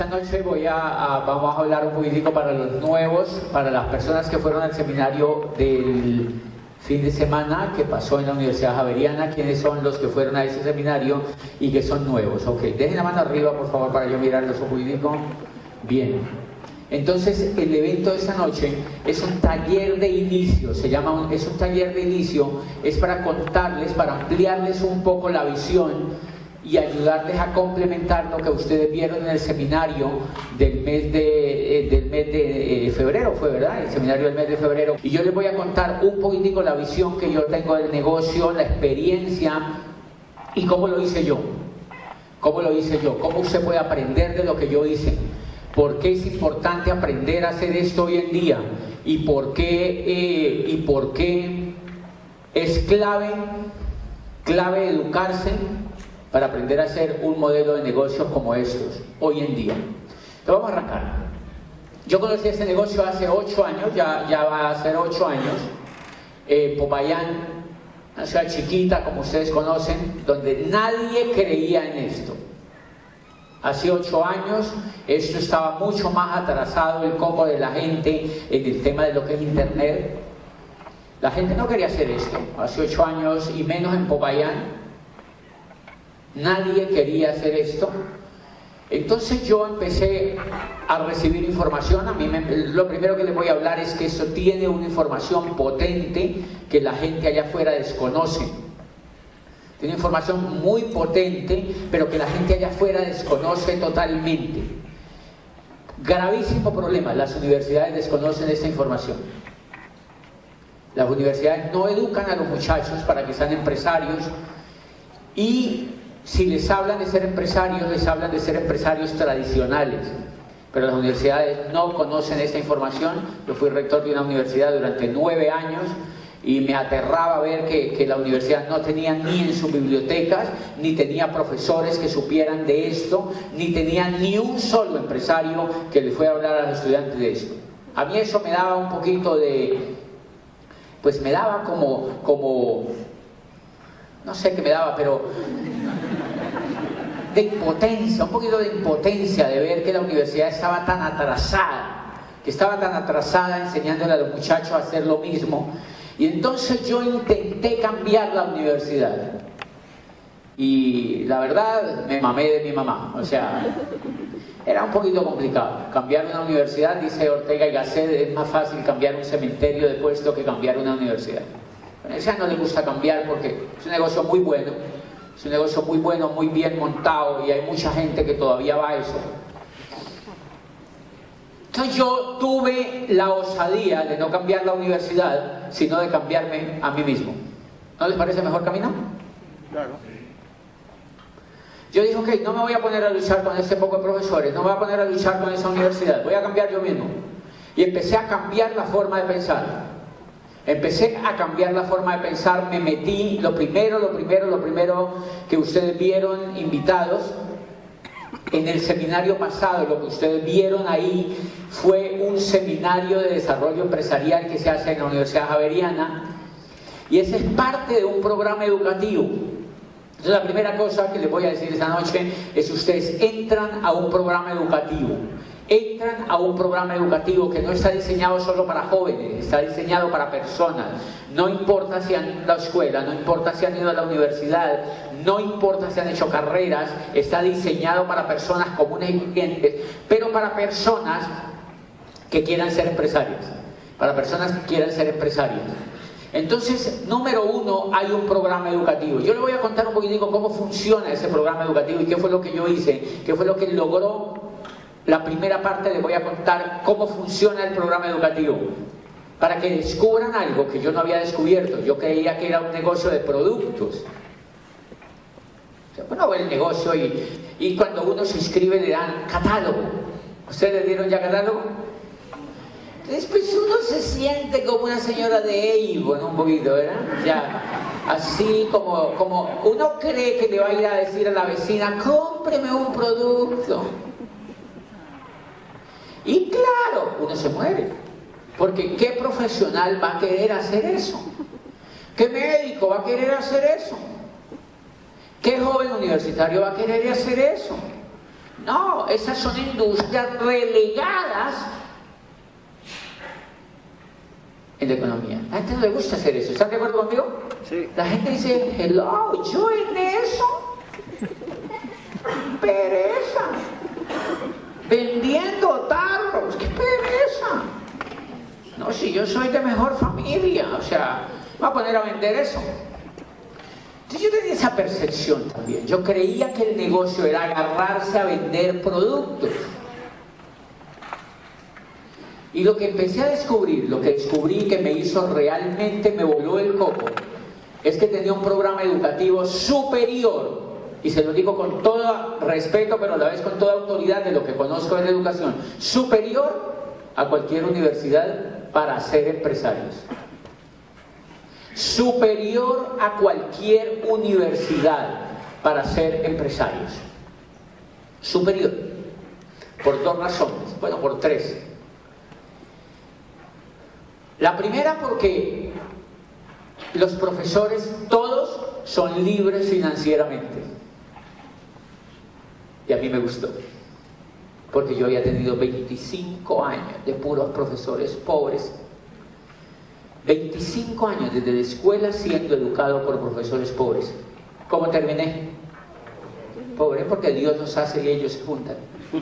Esta noche voy a, vamos a hablar un poquitico para los nuevos, para las personas que fueron al seminario del fin de semana que pasó en la Universidad Javeriana, quiénes son los que fueron a ese seminario y que son nuevos. Ok, dejen la mano arriba por favor para yo mirarlos un poquitico. Bien. Entonces el evento de esta noche es un taller de inicio, se llama es un taller de inicio, es para contarles, para ampliarles un poco la visión y ayudarles a complementar lo que ustedes vieron en el seminario del mes de, eh, del mes de eh, febrero, fue verdad, el seminario del mes de febrero. Y yo les voy a contar un poquitico la visión que yo tengo del negocio, la experiencia y cómo lo hice yo. ¿Cómo lo hice yo? ¿Cómo usted puede aprender de lo que yo hice? ¿Por qué es importante aprender a hacer esto hoy en día? ¿Y por qué, eh, y por qué es clave, clave educarse para aprender a hacer un modelo de negocios como estos hoy en día. Entonces vamos a arrancar. Yo conocí este negocio hace ocho años, ya, ya va a ser ocho años. Eh, Popayán, una ciudad chiquita, como ustedes conocen, donde nadie creía en esto. Hace ocho años esto estaba mucho más atrasado el coco de la gente en el tema de lo que es Internet. La gente no quería hacer esto. Hace ocho años y menos en Popayán Nadie quería hacer esto. Entonces yo empecé a recibir información. A mí lo primero que les voy a hablar es que eso tiene una información potente que la gente allá afuera desconoce. Tiene información muy potente, pero que la gente allá afuera desconoce totalmente. Gravísimo problema, las universidades desconocen esta información. Las universidades no educan a los muchachos para que sean empresarios y si les hablan de ser empresarios, les hablan de ser empresarios tradicionales. Pero las universidades no conocen esta información. Yo fui rector de una universidad durante nueve años y me aterraba ver que, la universidad no tenía ni en sus bibliotecas, ni tenía profesores que supieran de esto, ni tenía ni un solo empresario que le fuera a hablar a los estudiantes de esto. A mí eso me daba un poquito de, pues me daba como, como, no sé qué me daba, pero de impotencia, un poquito de impotencia de ver que la universidad estaba tan atrasada, que estaba tan atrasada enseñándole a los muchachos a hacer lo mismo. Y entonces yo intenté cambiar la universidad. Y la verdad, me mamé de mi mamá. O sea, era un poquito complicado. Cambiar una universidad, dice Ortega y Gasset, es más fácil cambiar un cementerio de puesto que cambiar una universidad. A no le gusta cambiar porque es un negocio muy bueno, es un negocio muy bueno, muy bien montado y hay mucha gente que todavía va a eso. Entonces yo tuve la osadía de no cambiar la universidad, sino de cambiarme a mí mismo. ¿No les parece mejor camino? Claro. Yo dije, ok, no me voy a poner a luchar con ese poco de profesores, no me voy a poner a luchar con esa universidad, voy a cambiar yo mismo. Y empecé a cambiar la forma de pensar. Empecé a cambiar la forma de pensar, me metí, lo primero, lo primero, lo primero que ustedes vieron invitados en el seminario pasado, lo que ustedes vieron ahí fue un seminario de desarrollo empresarial que se hace en la Universidad Javeriana. Y ese es parte de un programa educativo. Entonces la primera cosa que les voy a decir esta noche es ustedes entran a un programa educativo entran a un programa educativo que no está diseñado solo para jóvenes, está diseñado para personas. No importa si han ido a la escuela, no importa si han ido a la universidad, no importa si han hecho carreras, está diseñado para personas comunes y corrientes, pero para personas que quieran ser empresarias, para personas que quieran ser empresarias. Entonces, número uno, hay un programa educativo. Yo le voy a contar un poquitico cómo funciona ese programa educativo y qué fue lo que yo hice, qué fue lo que logró la primera parte les voy a contar cómo funciona el programa educativo, para que descubran algo que yo no había descubierto. Yo creía que era un negocio de productos. bueno, el negocio y, y cuando uno se inscribe le dan catálogo. ¿Ustedes dieron ya catálogo? Después uno se siente como una señora de Avon un poquito, ¿verdad? Ya, así como, como uno cree que le va a ir a decir a la vecina, cómpreme un producto. Y claro, uno se muere. Porque ¿qué profesional va a querer hacer eso? ¿Qué médico va a querer hacer eso? ¿Qué joven universitario va a querer hacer eso? No, esas son industrias relegadas en la economía. A la gente no le gusta hacer eso. ¿Están de acuerdo conmigo? Sí. La gente dice, hello, yo en eso. Pereza. Vendiendo tarros, qué pereza. No, si yo soy de mejor familia, o sea, va a poner a vender eso. Entonces yo tenía esa percepción también. Yo creía que el negocio era agarrarse a vender productos. Y lo que empecé a descubrir, lo que descubrí que me hizo realmente, me voló el coco, es que tenía un programa educativo superior, y se lo digo con todo respeto, pero a la vez con toda autoridad de lo que conozco la educación, superior a cualquier universidad para ser empresarios superior a cualquier universidad para ser empresarios. Superior. Por dos razones. Bueno, por tres. La primera porque los profesores todos son libres financieramente. Y a mí me gustó. Porque yo había tenido 25 años de puros profesores pobres 25 años desde la escuela siendo educado por profesores pobres. ¿Cómo terminé? Pobre porque Dios los hace y ellos se juntan. yo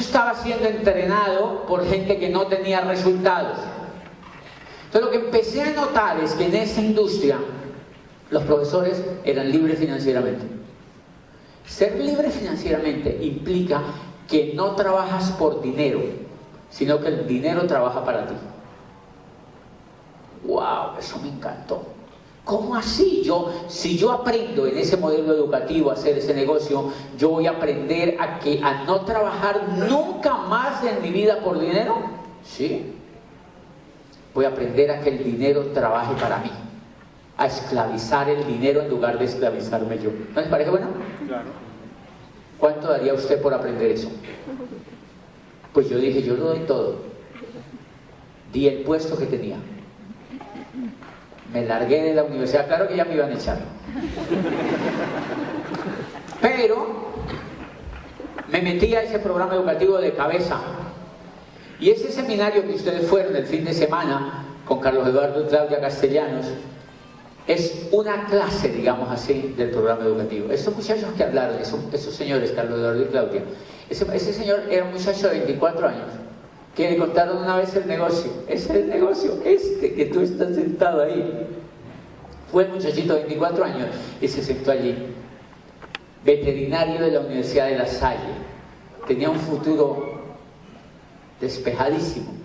estaba siendo entrenado por gente que no tenía resultados. Entonces lo que empecé a notar es que en esa industria los profesores eran libres financieramente. Ser libre financieramente implica que no trabajas por dinero, sino que el dinero trabaja para ti. ¡Wow! Eso me encantó. ¿Cómo así? Yo, si yo aprendo en ese modelo educativo a hacer ese negocio, yo voy a aprender a que a no trabajar nunca más en mi vida por dinero. ¿Sí? Voy a aprender a que el dinero trabaje para mí. A esclavizar el dinero en lugar de esclavizarme yo. ¿No les parece bueno? Claro. ¿Cuánto daría usted por aprender eso? Pues yo dije, yo lo doy todo. Di el puesto que tenía. Me largué de la universidad, claro que ya me iban a echar. Pero me metí a ese programa educativo de cabeza. Y ese seminario que ustedes fueron el fin de semana con Carlos Eduardo y Claudia Castellanos es una clase, digamos así, del programa educativo. Esos muchachos que hablaron, esos, señores, Carlos Eduardo y Claudia, ese, señor era un muchacho de 24 años que le contaron una vez el negocio. Ese es el negocio, este que tú estás sentado ahí. Fue el muchachito de 24 años y se sentó allí. Veterinario de la Universidad de La Salle. Tenía un futuro despejadísimo.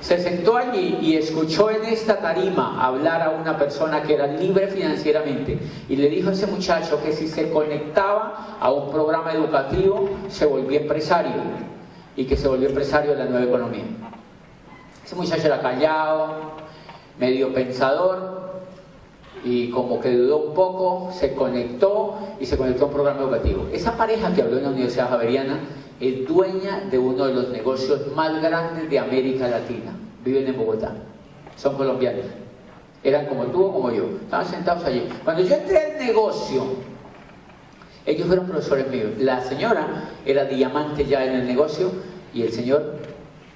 Se sentó allí y escuchó en esta tarima hablar a una persona que era libre financieramente y le dijo a ese muchacho que si se conectaba a un programa educativo se volvía empresario y que se volvió empresario de la nueva economía. Ese muchacho era callado, medio pensador y como que dudó un poco, se conectó y se conectó a un programa educativo. Esa pareja que habló en la Universidad Javeriana es dueña de uno de los negocios más grandes de América Latina. Viven en Bogotá. Son colombianos. Eran como tú o como yo. Estaban sentados allí. Cuando yo entré al negocio, ellos fueron profesores míos. La señora era diamante ya en el negocio y el señor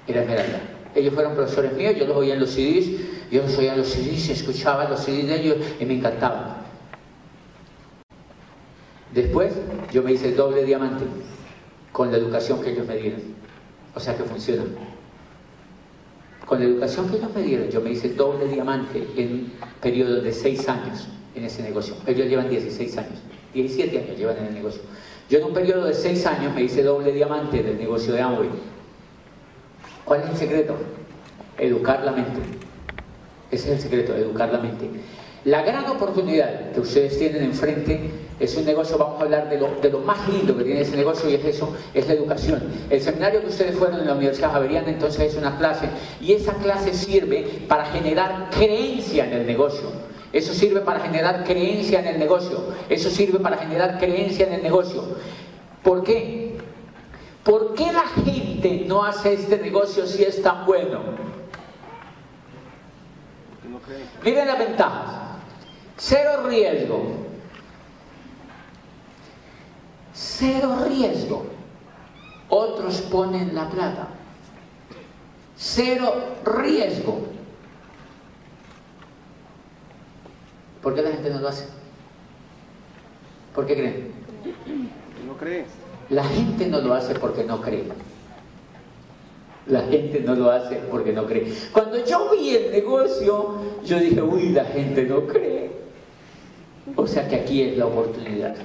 era esmeralda. Ellos fueron profesores míos, yo los oía en los CDs, yo los oía en los CDs, escuchaba los CDs de ellos y me encantaban. Después yo me hice doble diamante con la educación que ellos me dieron. O sea que funciona. Con la educación que ellos me dieron, yo me hice doble diamante en un periodo de seis años en ese negocio. Ellos llevan 16 años, 17 años llevan en el negocio. Yo en un periodo de seis años me hice doble diamante del negocio de Amway. ¿Cuál es el secreto? Educar la mente. Ese es el secreto, educar la mente. La gran oportunidad que ustedes tienen enfrente Es un negocio, vamos a hablar de lo, de lo más lindo que tiene ese negocio y es eso, es la educación. El seminario que ustedes fueron en la Universidad Javeriana entonces es una clase y esa clase sirve para generar creencia en el negocio. Eso sirve para generar creencia en el negocio. Eso sirve para generar creencia en el negocio. ¿Por qué? ¿Por qué la gente no hace este negocio si es tan bueno? Miren las ventajas. Cero riesgo. Cero riesgo. Otros ponen la plata. Cero riesgo. ¿Por qué la gente no lo hace? ¿Por qué creen? No cree. La gente no lo hace porque no cree. La gente no lo hace porque no cree. Cuando yo vi el negocio, yo dije, uy, la gente no cree. O sea que aquí es la oportunidad.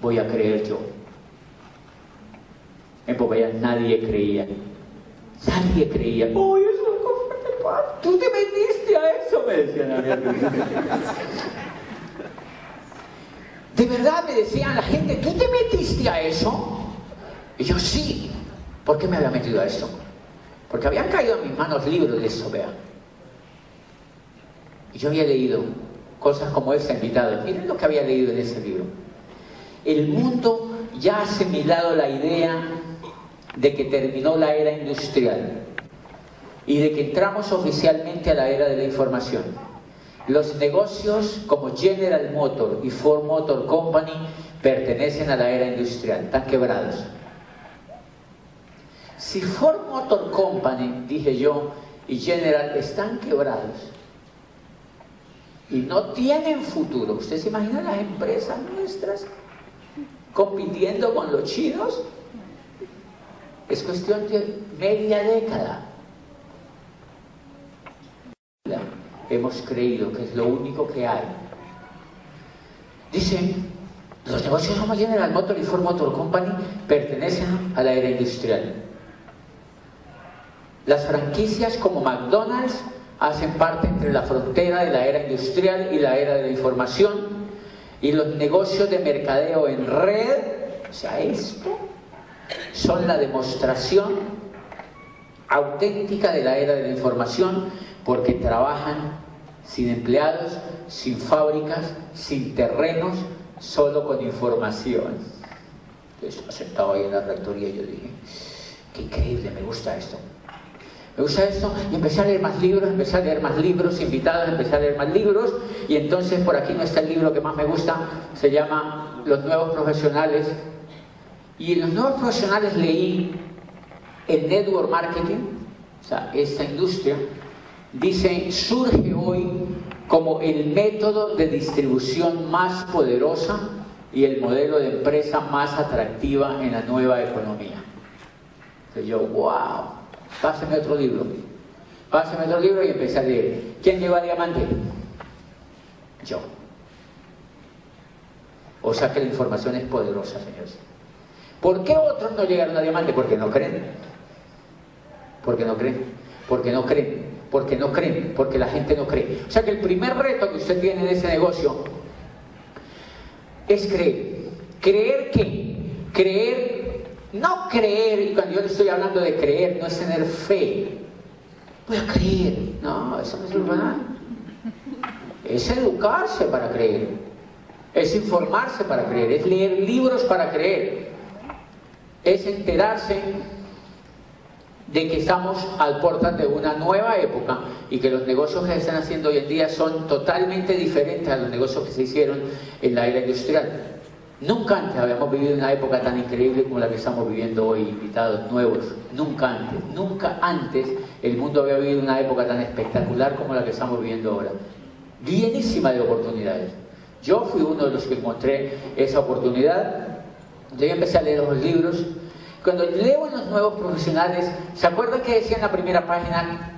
Voy a creer yo. En Popayán nadie creía. Nadie creía. Uy, eso Tú te metiste a eso, me decían a. De verdad me decían la gente, ¿tú te metiste a eso? Y yo sí. ¿Por qué me había metido a eso? Porque habían caído en mis manos libros de eso, vean. Y yo había leído cosas como esa invitada. Miren lo que había leído en ese libro. El mundo ya ha asimilado la idea de que terminó la era industrial y de que entramos oficialmente a la era de la información. Los negocios como General Motor y Ford Motor Company pertenecen a la era industrial, están quebrados. Si Ford Motor Company, dije yo, y General están quebrados y no tienen futuro, ¿ustedes se imaginan las empresas nuestras compitiendo con los chinos? Es cuestión de media década hemos creído que es lo único que hay. Dice, los negocios como General Motor y Ford Motor Company pertenecen a la era industrial. Las franquicias como McDonald's hacen parte entre la frontera de la era industrial y la era de la información y los negocios de mercadeo en red, o sea, esto, son la demostración auténtica de la era de la información porque trabajan sin empleados, sin fábricas, sin terrenos, solo con información. Entonces, sentado ahí en la rectoría yo dije, qué increíble, me gusta esto. Me gusta esto y empecé a leer más libros, empecé a leer más libros, invitados, empecé a leer más libros y entonces por aquí no está el libro que más me gusta, se llama Los Nuevos Profesionales. Y en Los Nuevos Profesionales leí el Network Marketing, o sea, esta industria, dice, surge hoy como el método de distribución más poderosa y el modelo de empresa más atractiva en la nueva economía. Entonces yo, wow, pásame otro libro. Pásame otro libro y empecé a leer. ¿Quién llegó a diamante? Yo. O sea que la información es poderosa, señores. ¿Por qué otros no llegaron a diamante? Porque no creen. Porque no creen. Porque no creen porque no creen, porque la gente no cree. O sea que el primer reto que usted tiene en ese negocio es creer. ¿Creer qué? Creer, no creer, y cuando yo le estoy hablando de creer, no es tener fe. Voy a creer. No, eso no es verdad. Es educarse para creer. Es informarse para creer. Es leer libros para creer. Es enterarse de que estamos al portal de una nueva época y que los negocios que se están haciendo hoy en día son totalmente diferentes a los negocios que se hicieron en la era industrial. Nunca antes habíamos vivido una época tan increíble como la que estamos viviendo hoy, invitados nuevos. Nunca antes, nunca antes el mundo había vivido una época tan espectacular como la que estamos viviendo ahora. Bienísima de oportunidades. Yo fui uno de los que encontré esa oportunidad. Yo empecé a leer los libros, cuando leo en los nuevos profesionales, ¿se acuerdan que decía en la primera página?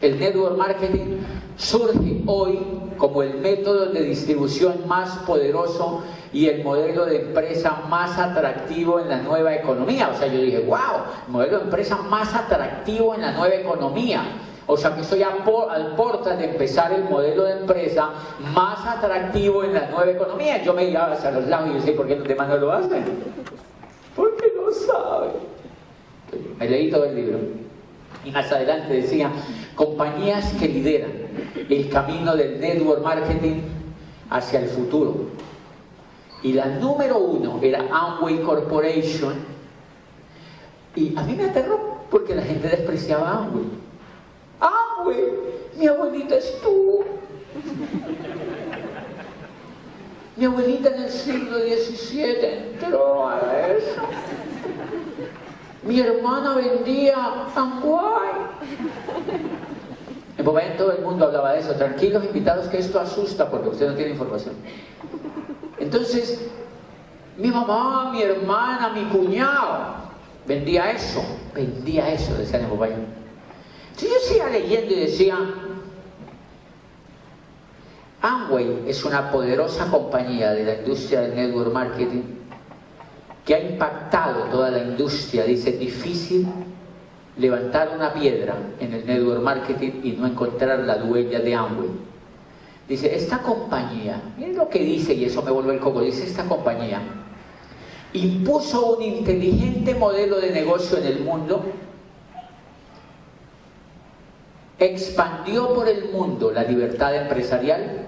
El network marketing surge hoy como el método de distribución más poderoso y el modelo de empresa más atractivo en la nueva economía. O sea, yo dije, wow, modelo de empresa más atractivo en la nueva economía. O sea que estoy a al porta de empezar el modelo de empresa más atractivo en la nueva economía. Yo me iba hacia los lados y yo sé, ¿por qué los demás no lo hacen? Porque no saben. Me leí todo el libro. Y más adelante decía, compañías que lideran el camino del network marketing hacia el futuro. Y la número uno era Amway Corporation. Y a mí me aterró porque la gente despreciaba a Amway. Amway, mi abuelita estuvo. Mi abuelita en el siglo XVII entró a eso. Mi hermana vendía Amway. En momento todo el mundo hablaba de eso. Tranquilos invitados que esto asusta porque usted no tiene información. Entonces, mi mamá, mi hermana, mi cuñado vendía eso, vendía eso, decían en Popayán. Entonces yo seguía leyendo y decía, Amway es una poderosa compañía de la industria del network marketing que ha impactado toda la industria. Dice, difícil levantar una piedra en el network marketing y no encontrar la dueña de Amway. Dice, esta compañía, miren lo que dice y eso me vuelve el coco, dice esta compañía, impuso un inteligente modelo de negocio en el mundo, expandió por el mundo la libertad empresarial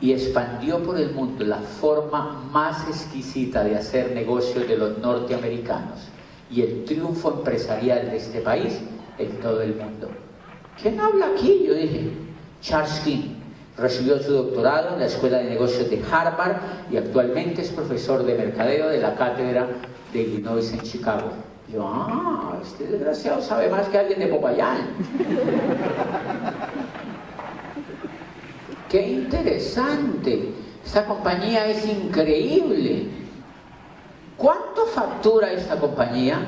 y expandió por el mundo la forma más exquisita de hacer negocios de los norteamericanos y el triunfo empresarial de este país en todo el mundo. ¿Quién habla aquí? Yo dije, Charles King. Recibió su doctorado en la Escuela de Negocios de Harvard y actualmente es profesor de mercadeo de la cátedra de Illinois en Chicago. Yo, ah, este desgraciado sabe más que alguien de Popayán. ¡Qué interesante! Esta compañía es increíble. ¿Cuánto factura esta compañía?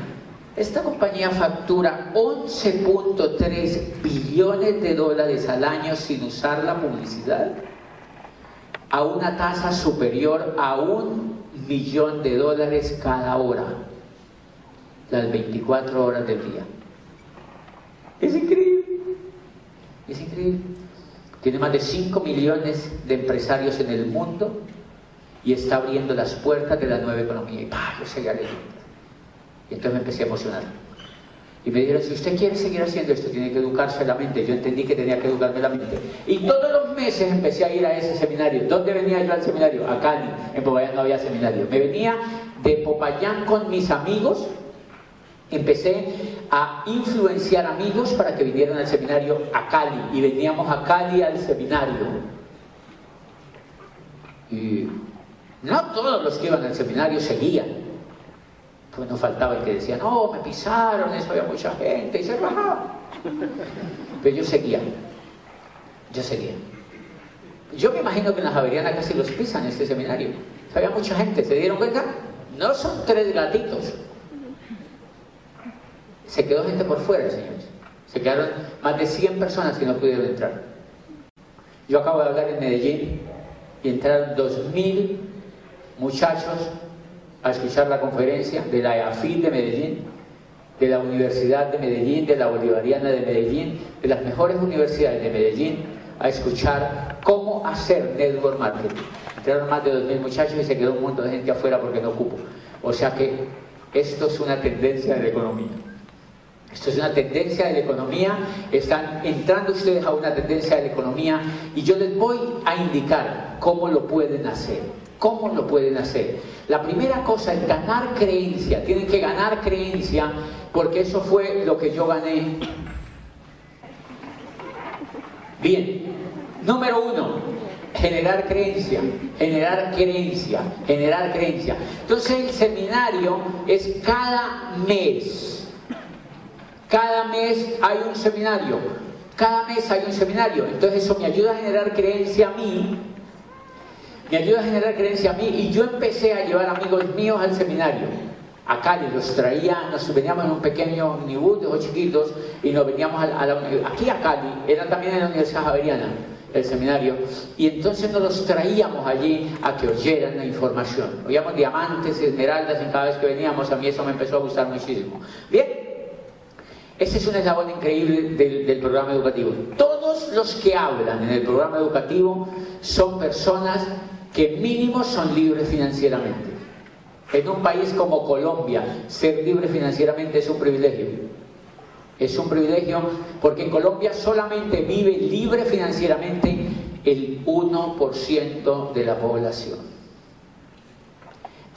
Esta compañía factura 11.3 billones de dólares al año sin usar la publicidad a una tasa superior a un millón de dólares cada hora, las 24 horas del día. Es increíble, es increíble. Tiene más de 5 millones de empresarios en el mundo y está abriendo las puertas de la nueva economía. Y ¡pah! yo seguía leyendo. Y entonces me empecé a emocionar. Y me dijeron, si usted quiere seguir haciendo esto, tiene que educarse la mente. Yo entendí que tenía que educarme la mente. Y todos los meses empecé a ir a ese seminario. ¿Dónde venía yo al seminario? A Cali. En Popayán no había seminario. Me venía de Popayán con mis amigos. Empecé a influenciar amigos para que vinieran al seminario a Cali. Y veníamos a Cali al seminario. Y no todos los que iban al seminario seguían. Pues no faltaba el que decía, no, me pisaron, eso había mucha gente, y se bajaba. Pero yo seguía, yo seguía. Yo me imagino que en la Javeriana casi los pisan en este seminario. Había mucha gente, ¿se dieron cuenta? No son tres gatitos. Se quedó gente por fuera, señores. Se quedaron más de 100 personas que no pudieron entrar. Yo acabo de hablar en Medellín y entraron 2.000 muchachos a escuchar la conferencia de la EAFIL de Medellín, de la Universidad de Medellín, de la Bolivariana de Medellín, de las mejores universidades de Medellín, a escuchar cómo hacer network marketing. Entraron más de 2.000 muchachos y se quedó un montón de gente afuera porque no ocupo. O sea que esto es una tendencia de la economía. Esto es una tendencia de la economía, están entrando ustedes a una tendencia de la economía y yo les voy a indicar cómo lo pueden hacer. ¿Cómo lo pueden hacer? La primera cosa es ganar creencia. Tienen que ganar creencia porque eso fue lo que yo gané. Bien, número uno, generar creencia, generar creencia, generar creencia. Entonces el seminario es cada mes. Cada mes hay un seminario. Cada mes hay un seminario. Entonces eso me ayuda a generar creencia a mí me ayuda a generar creencia a mí y yo empecé a llevar amigos míos al seminario. A Cali los traía, nos veníamos en un pequeño omnibus de dos chiquitos y nos veníamos a, la aquí a Cali, era también en la Universidad Javeriana el seminario, y entonces nos los traíamos allí a que oyeran la información. Oíamos diamantes, esmeraldas en cada vez que veníamos, a mí eso me empezó a gustar muchísimo. Bien, Ese es un eslabón increíble del, programa educativo. Todos los que hablan en el programa educativo son personas que mínimo son libres financieramente. En un país como Colombia, ser libre financieramente es un privilegio. Es un privilegio porque en Colombia solamente vive libre financieramente el 1% de la población.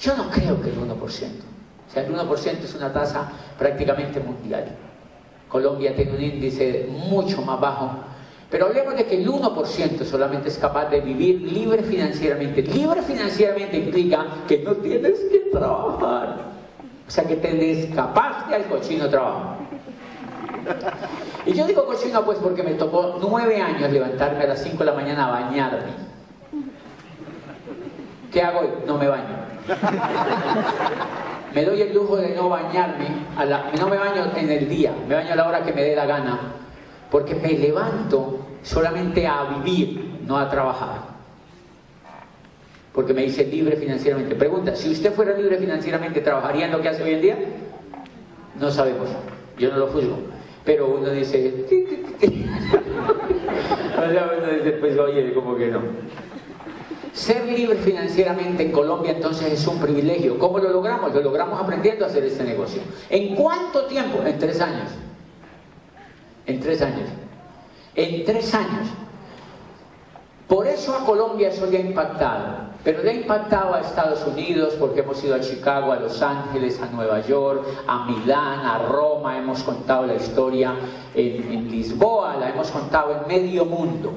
Yo no creo que el 1%. O sea, el 1% es una tasa prácticamente mundial. Colombia tiene un índice mucho más bajo. Pero hablemos de que el 1% solamente es capaz de vivir libre financieramente. Libre financieramente implica que no tienes que trabajar. O sea, que te descapaste al cochino trabajo. Y yo digo cochino pues porque me tocó nueve años levantarme a las 5 de la mañana a bañarme. ¿Qué hago hoy? No me baño. Me doy el lujo de no bañarme, a la, no me baño en el día, me baño a la hora que me dé la gana, porque me levanto solamente a vivir, no a trabajar. Porque me dice libre financieramente. Pregunta, si usted fuera libre financieramente, ¿trabajaría en lo que hace hoy en día? No sabemos, yo no lo juzgo. Pero uno dice, o sea, uno dice, pues oye, como que no. Ser libre financieramente en Colombia entonces es un privilegio. ¿Cómo lo logramos? Lo logramos aprendiendo a hacer este negocio. ¿En cuánto tiempo? En tres años. En tres años. En tres años. Por eso a Colombia eso le ha impactado. Pero le ha impactado a Estados Unidos porque hemos ido a Chicago, a Los Ángeles, a Nueva York, a Milán, a Roma, hemos contado la historia en, en Lisboa, la hemos contado en medio mundo.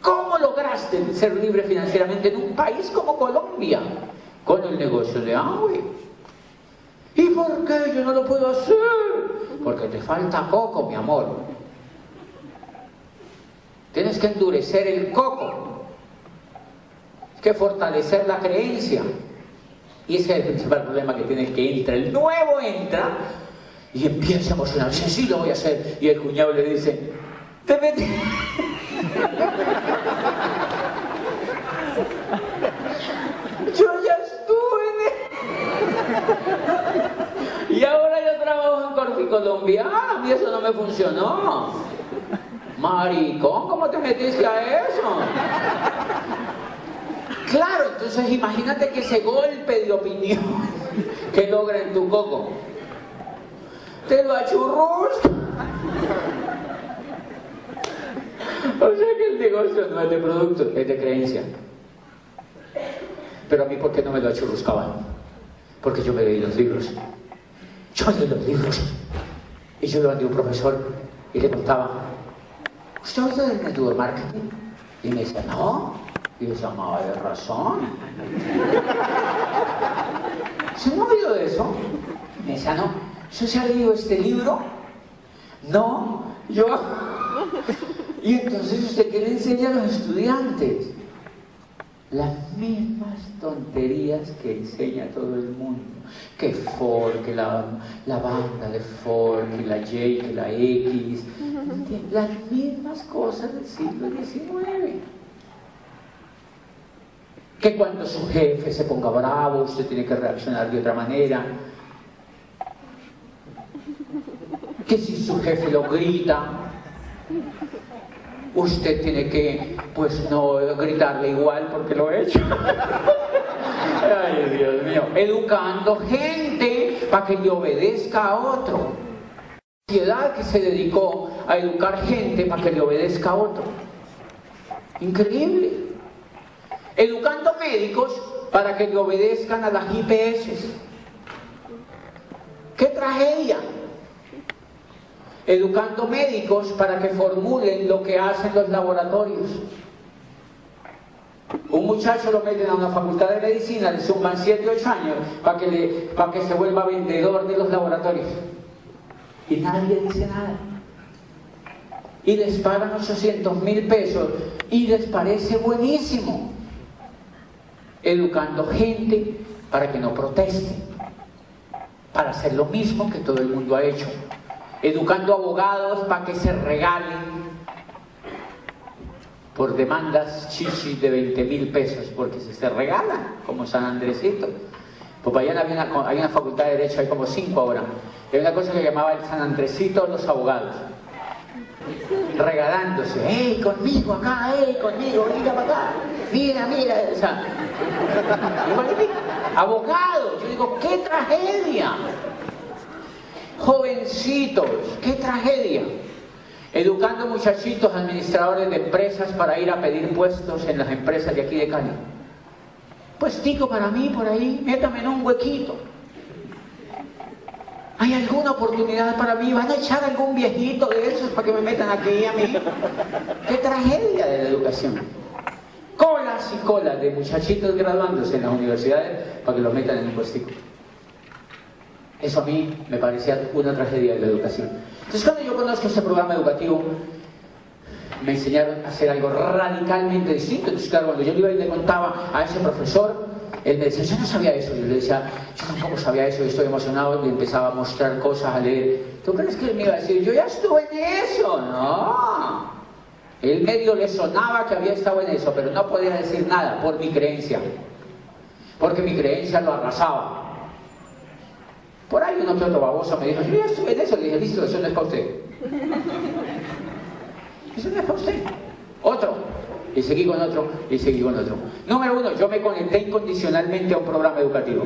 ¿Cómo lograste ser libre financieramente en un país como Colombia? Con el negocio de agua. ¿Y por qué yo no lo puedo hacer? Porque te falta coco, mi amor. Tienes que endurecer el coco. Tienes que fortalecer la creencia. Y ese es el principal problema que tienes que entra. El nuevo entra y empieza a emocionarse. Sí, lo voy a hacer. Y el cuñado le dice, te metes... Yo ya estuve Y ahora yo trabajo en Corfi Colombia. Ah, a mí eso no me funcionó. Maricón, ¿cómo te metiste a eso? Claro, entonces imagínate que ese golpe de opinión que logra en tu coco te lo achurrusca. O sea que el negocio no es de producto, es de creencia. Pero a mí, ¿por qué no me lo achurruscaban? Porque yo me leí los libros. Yo leí los libros. Y yo lo a un profesor y le contaba, ¿usted oído del network marketing? Y me decía, no. Y yo decía, de razón. ¿Se no oído de eso? Y me decía, no. ¿Usted se ha leído este libro? No. Yo... Y entonces usted qué le enseña a los estudiantes? Las mismas tonterías que enseña todo el mundo. Que Ford, que la, la banda de Ford, que la J, que la X. Las mismas cosas del siglo XIX. Que cuando su jefe se ponga bravo, usted tiene que reaccionar de otra manera. Que si su jefe lo grita, usted tiene que, pues no gritarle igual porque lo he hecho. Ay, Dios mío. Educando gente para que le obedezca a otro. Sociedad que se dedicó a educar gente para que le obedezca a otro. Increíble. Educando médicos para que le obedezcan a las IPS. ¡Qué tragedia! Educando médicos para que formulen lo que hacen los laboratorios. Un muchacho lo meten a una facultad de medicina, le suman 7 8 años para que, le, para que se vuelva vendedor de los laboratorios. Y nadie dice nada. Y les pagan 800 mil pesos y les parece buenísimo. Educando gente para que no proteste, para hacer lo mismo que todo el mundo ha hecho educando abogados para que se regalen por demandas chichis de 20 mil pesos, porque se, se regalan, como San Andresito. Popayán había una, hay una facultad de Derecho, hay como cinco ahora. Hay una cosa que llamaba el San Andresito los abogados. Regalándose, ¡Ey, conmigo acá! ¡Ey, conmigo! ¡Mira para acá! ¡Mira, mira! Abogados. Yo digo, ¡qué tragedia! Jovencitos, ¡qué tragedia! Educando muchachitos administradores de empresas para ir a pedir puestos en las empresas de aquí de Cali. Pues digo para mí por ahí, métame en un huequito. ¿Hay alguna oportunidad para mí? ¿Van a echar algún viejito de esos para que me metan aquí a mí? ¡Qué tragedia de la educación! Colas y colas de muchachitos graduándose en las universidades para que los metan en un puestico. Eso a mí me parecía una tragedia de la educación. Entonces cuando yo conozco este programa educativo, me enseñaron a hacer algo radicalmente distinto. Entonces, claro, cuando yo iba y le contaba a ese profesor, él me decía, yo no sabía eso. Yo le decía, yo tampoco sabía eso, estoy emocionado. Y empezaba a mostrar cosas, a leer. ¿Tú crees que él me iba a decir, yo ya estuve en eso? No. El medio le sonaba que había estado en eso, pero no podía decir nada por mi creencia. Porque mi creencia lo arrasaba. Por ahí uno que otro baboso me dijo, yo ya estuve en eso. Le dije, listo, eso no es para usted. Eso no es para usted. Otro. Y seguí con otro, y seguí con otro. Número uno, yo me conecté incondicionalmente a un programa educativo.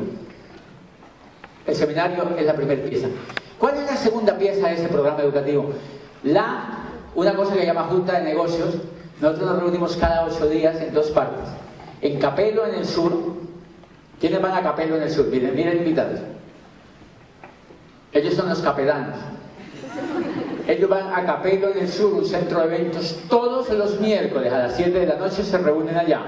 El seminario es la primera pieza. ¿Cuál es la segunda pieza de ese programa educativo? La, una cosa que se llama Junta de Negocios. Nosotros nos reunimos cada ocho días en dos partes. En Capelo, en el sur. ¿Quiénes van a Capelo, en el sur? Miren, miren invitados. Ellos son los capedanos. Ellos van a Capelo en el Sur, un centro de eventos, todos los miércoles a las 7 de la noche se reúnen allá.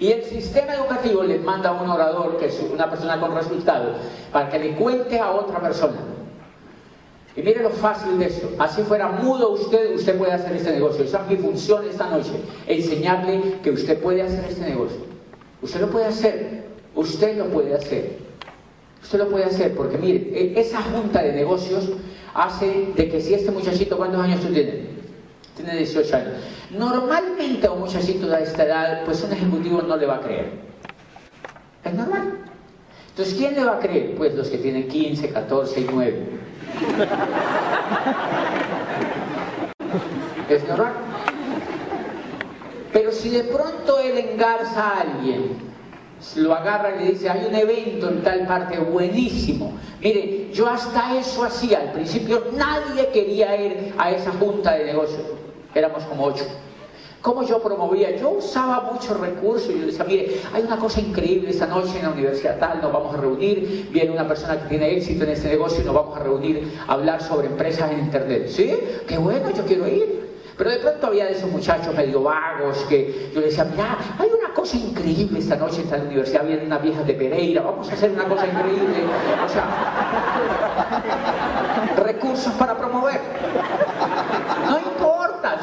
Y el sistema educativo les manda a un orador, que es una persona con resultados, para que le cuente a otra persona. Y mire lo fácil de esto. Así fuera mudo usted, usted puede hacer este negocio. Esa es mi función esta noche. Enseñarle que usted puede hacer este negocio. Usted lo puede hacer. Usted lo puede hacer. Usted lo puede hacer porque mire, e, esa junta de negocios hace de que si este muchachito, ¿cuántos años tú tienes? Tiene 18 años. Normalmente a un muchachito de esta edad, pues un ejecutivo no le va a creer. Es normal. Entonces, ¿quién le va a creer? Pues los que tienen 15, 14 y 9. Es normal. Pero si de pronto él engarza a alguien lo agarra y le dice, hay un evento en tal parte buenísimo. Mire, yo hasta eso hacía. Al principio nadie quería ir a esa junta de negocios. Éramos como ocho. ¿Cómo yo promovía? Yo usaba muchos recursos. Yo decía, mire, hay una cosa increíble esta noche en la universidad tal, nos vamos a reunir. Viene una persona que tiene éxito en este negocio y nos vamos a reunir a hablar sobre empresas en Internet. ¿Sí? Qué bueno, yo quiero ir. Pero de pronto había de esos muchachos medio vagos que yo decía, mira, hay una cosa increíble esta noche en la universidad, vienen unas viejas de Pereira, vamos a hacer una cosa increíble. O sea, recursos para promover. No importa,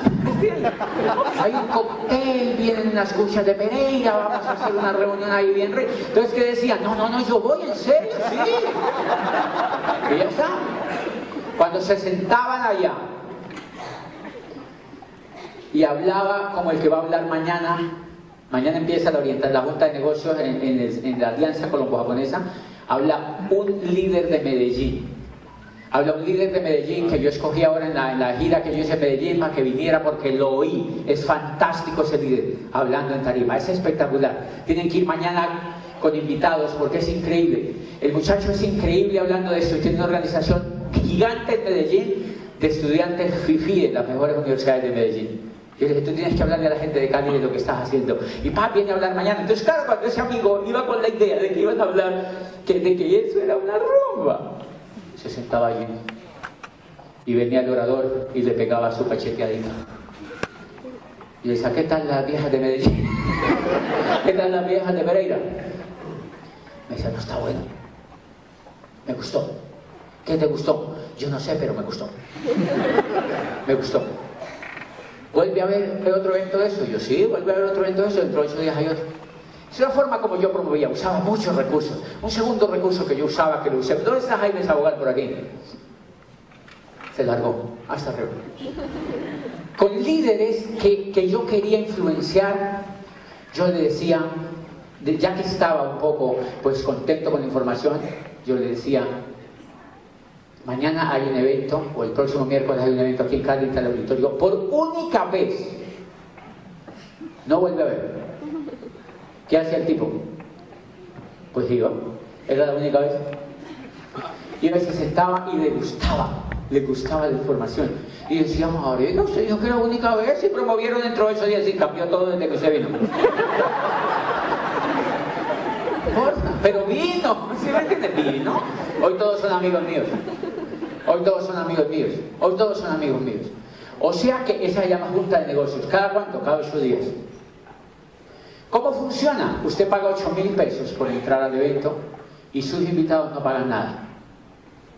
Hay un cóctel, vienen unas cuchas de Pereira, vamos a hacer una reunión ahí bien rica. Entonces, ¿qué decía? No, no, no, yo voy en serio, sí. Y ya está. Cuando se sentaban allá, y hablaba como el que va a hablar mañana. Mañana empieza la, orientar, la Junta de Negocios en, la Alianza Colombo-Japonesa. Habla un líder de Medellín. Habla un líder de Medellín que yo escogí ahora en la, gira que yo hice en Medellín para que viniera porque lo oí. Es fantástico ese líder hablando en tarima. Es espectacular. Tienen que ir mañana con invitados porque es increíble. El muchacho es increíble hablando de esto tiene una organización gigante en Medellín de estudiantes FIFI en las mejores universidades de Medellín. Dije, tú tienes que hablarle a la gente de Cali de lo que estás haciendo. Y papá viene a hablar mañana. Entonces, claro, cuando ese amigo iba con la idea de que iban a hablar que, de que eso era una rumba, se sentaba allí. Y venía el orador y le pegaba su cacheteadita. Y le decía, ¿qué tal la vieja de Medellín? ¿Qué tal la vieja de Pereira? Me decía, no está bueno. Me gustó. ¿Qué te gustó? Yo no sé, pero me gustó. Me gustó. ¿Vuelve a haber otro evento de eso? Yo sí, vuelve a haber otro evento de eso, dentro de ocho días hay otro. Es una forma como yo promovía, usaba muchos recursos. Un segundo recurso que yo usaba, que lo usé. ¿Dónde está Jaime Sabogal por aquí? Se largó, hasta arriba. Con líderes que, que yo quería influenciar, yo le decía, ya que estaba un poco pues contento con la información, yo le decía, mañana hay un evento, o el próximo miércoles hay un evento aquí en Cali, en el auditorio, por única vez. No vuelve a ver. ¿Qué hacía el tipo? Pues iba, era la única vez. Y a veces se sentaba y le gustaba, le gustaba la información. Y decíamos, ahora, no sé, yo que era la única vez y promovieron dentro de esos días y cambió todo desde que se vino. Pero vino, ¿sí me entiendes? Vino. Hoy todos son amigos míos. Hoy todos son amigos míos. Hoy todos son amigos míos. O sea que esa llama junta de negocios. ¿Cada cuánto? Cada ocho días. ¿Cómo funciona? Usted paga 8 mil pesos por entrar al evento y sus invitados no pagan nada.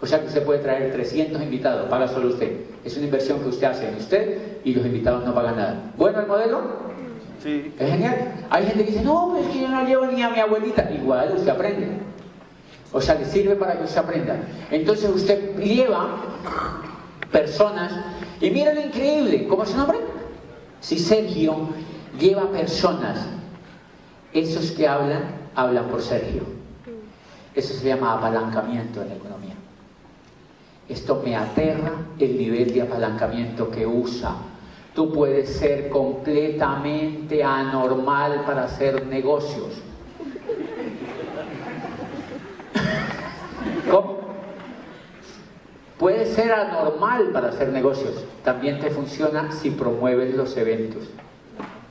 O sea que usted puede traer 300 invitados, paga solo usted. Es una inversión que usted hace en usted y los invitados no pagan nada. ¿Bueno el modelo? Sí. Es genial. Hay gente que dice, no, es que yo no llevo ni a mi abuelita. Igual usted aprende. O sea, le sirve para que usted aprenda. Entonces usted lleva personas y mira lo increíble. ¿Cómo es su nombre? Si Sergio lleva personas, esos que hablan, hablan por Sergio. Eso se llama apalancamiento en la economía. Esto me aterra el nivel de apalancamiento que usa. Tú puedes ser completamente anormal para hacer negocios. ¿Cómo? Puedes ser anormal para hacer negocios. También te funciona si promueves los eventos.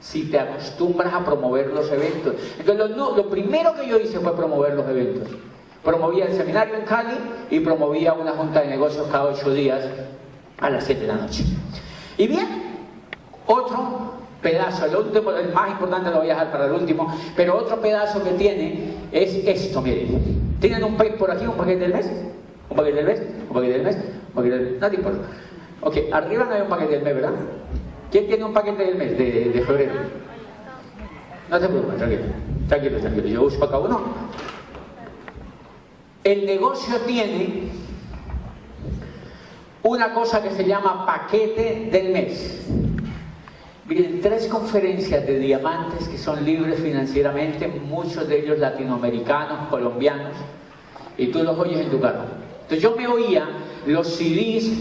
Si te acostumbras a promover los eventos. Entonces, lo, primero que yo hice fue promover los eventos. Promovía el seminario en Cali y promovía una junta de negocios cada ocho días a las siete de la noche. Y bien, otro pedazo, el último, el más importante lo voy a dejar para el último, pero otro pedazo que tiene es esto, miren. ¿Tienen un paquete por aquí, un paquete del mes? ¿Un paquete del mes? ¿Un paquete del mes? ¿Un paquete? No te importa. Ok, arriba no hay un paquete del mes, ¿verdad? ¿Quién tiene un paquete del mes de, febrero? No te preocupes, tranquilo. Tranquilo, tranquilo. Yo uso acá uno. El negocio tiene una cosa que se llama paquete del mes. Miren, tres conferencias de diamantes que son libres financieramente, muchos de ellos latinoamericanos, colombianos, y tú los oyes en tu carro. Entonces yo me oía los CDs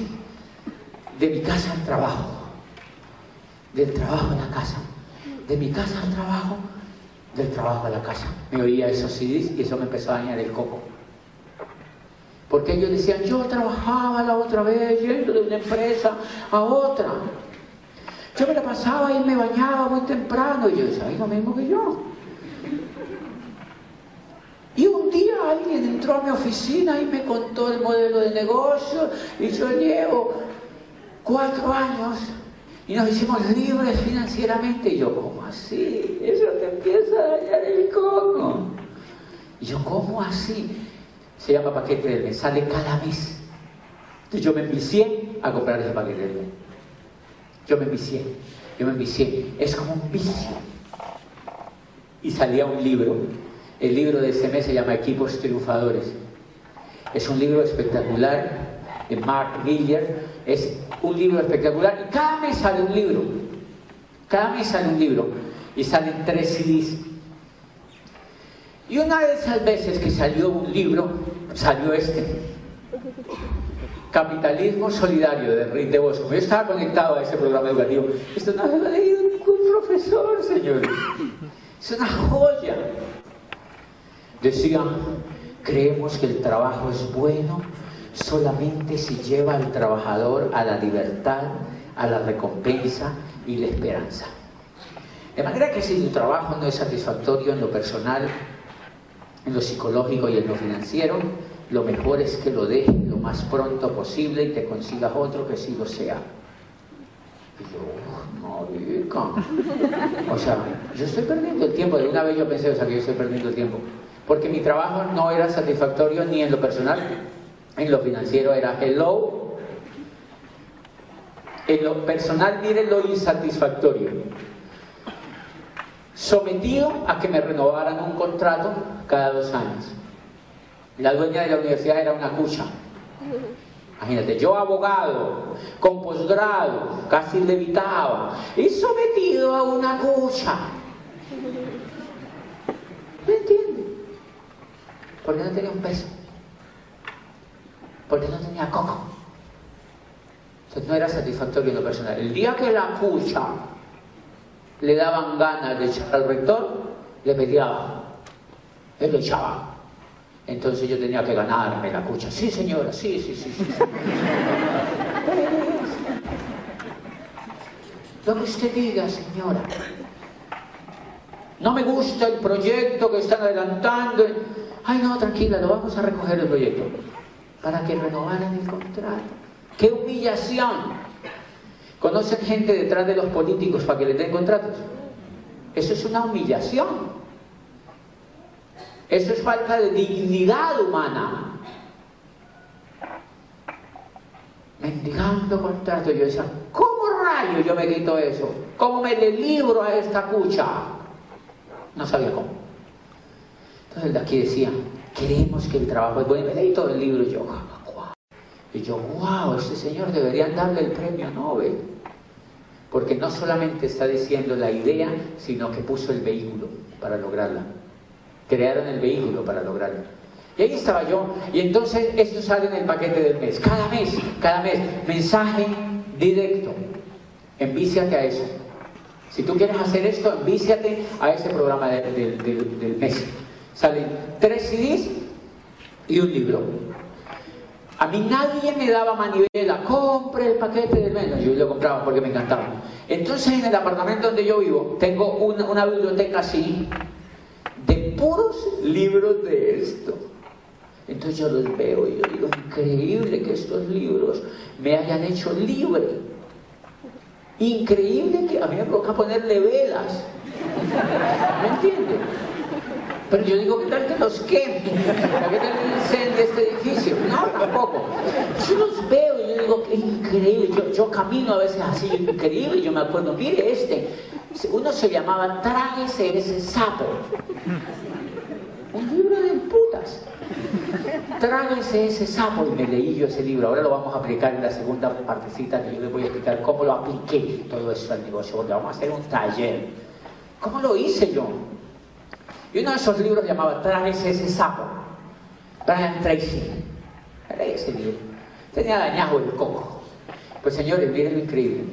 de mi casa al trabajo, del trabajo a la casa, de mi casa al trabajo, del trabajo a la casa. Me oía esos CDs y eso me empezó a dañar el coco. Porque ellos decían, yo trabajaba la otra vez yendo de una empresa a otra. Yo me la pasaba y me bañaba muy temprano. Y yo decía, ay, lo mismo que yo. Y un día alguien entró a mi oficina y me contó el modelo de negocio y yo llevo cuatro años y nos hicimos libres financieramente. Y yo, ¿cómo así? Eso te empieza a dañar el coco. Y yo, ¿cómo así? Se llama paquete del mes, sale cada mes. Entonces yo me envicié a comprar ese paquete del mes. Yo me envicié, yo me envicié. Es como un vicio. Y salía un libro. El libro de ese mes se llama Equipos Triunfadores. Es un libro espectacular de Mark Miller. Es un libro espectacular. Y cada mes sale un libro. Cada mes sale un libro. Y salen tres CDs. Y una de esas veces que salió un libro, salió este. Capitalismo Solidario de Rick de Bosco. Yo estaba conectado a ese programa educativo. Esto no lo ha leído ningún profesor, señores. Es una joya. Decía, creemos que el trabajo es bueno solamente si lleva al trabajador a la libertad, a la recompensa y la esperanza. De manera que si tu trabajo no es satisfactorio en lo personal, en lo psicológico y en lo financiero, lo mejor es que lo dejes más pronto posible y te consigas otro que sí lo sea. Y yo, marica. O sea, yo estoy perdiendo el tiempo. De una vez yo pensé, o sea, que yo estoy perdiendo el tiempo. Porque mi trabajo no era satisfactorio ni en lo personal, en lo financiero era hello. En lo personal, miren lo insatisfactorio sometido a que me renovaran un contrato cada dos años. La dueña de la universidad era una cucha. Imagínate, yo abogado, con posgrado, casi levitaba, y sometido a una cucha. Porque no tenía un peso. Porque no tenía coco. Entonces no era satisfactorio en lo personal. El día que la cucha le daban ganas de echar al rector, le peleaba. Él lo echaba. Entonces yo tenía que ganarme la cucha. Sí, señora, sí, sí, sí. sí. Lo que usted diga, señora. No me gusta el proyecto que están adelantando. Ay, no, tranquila, lo vamos a recoger el proyecto. Para que renovaran el contrato. ¡Qué humillación! ¿Conocen gente detrás de los políticos para que les den contratos? Eso es una humillación. Eso es falta de dignidad humana. Mendigando contratos. Yo decía, ¿cómo rayo yo me quito eso? ¿Cómo me le libro a esta cucha? No sabía cómo. Entonces el de aquí decía, queremos que el trabajo es bueno. Me leí todo el libro y yo, y yo, wow, este señor debería darle el premio Nobel. Porque no solamente está diciendo la idea, sino que puso el vehículo para lograrla. Crearon el vehículo para lograrla. Y ahí estaba yo. Y entonces esto sale en el paquete del mes. Cada mes, cada mes, mensaje directo. Envíciate a eso. Si tú quieres hacer esto, envíciate a ese programa del mes. Salen tres CDs y un libro. A mí nadie me daba manivela, compre el paquete del menos. Yo lo compraba porque me encantaba. Entonces en el apartamento donde yo vivo tengo una, una biblioteca así de puros libros de esto. Entonces yo los veo y yo digo, increíble que estos libros me hayan hecho libre. Increíble que a mí me provoca ponerle velas. ¿Me entiendes? Pero yo digo, ¿qué tal que los queme? ¿Qué tal que incendie este edificio? No, tampoco. Yo los veo y yo digo, qué increíble. Yo, camino a veces así, increíble. Yo me acuerdo, mire este. Uno se llamaba Tráguese ese sapo. Un libro de putas. Tráguese ese sapo. Y me leí yo ese libro. Ahora lo vamos a aplicar en la segunda partecita que yo les voy a explicar cómo lo apliqué todo eso al negocio. Porque vamos a hacer un taller. ¿Cómo lo hice yo? Y uno de esos libros llamaba Tráguese ese sapo. Brian Tracy. Leí ese libro. Tenía dañado el coco. Pues señores, miren lo increíble.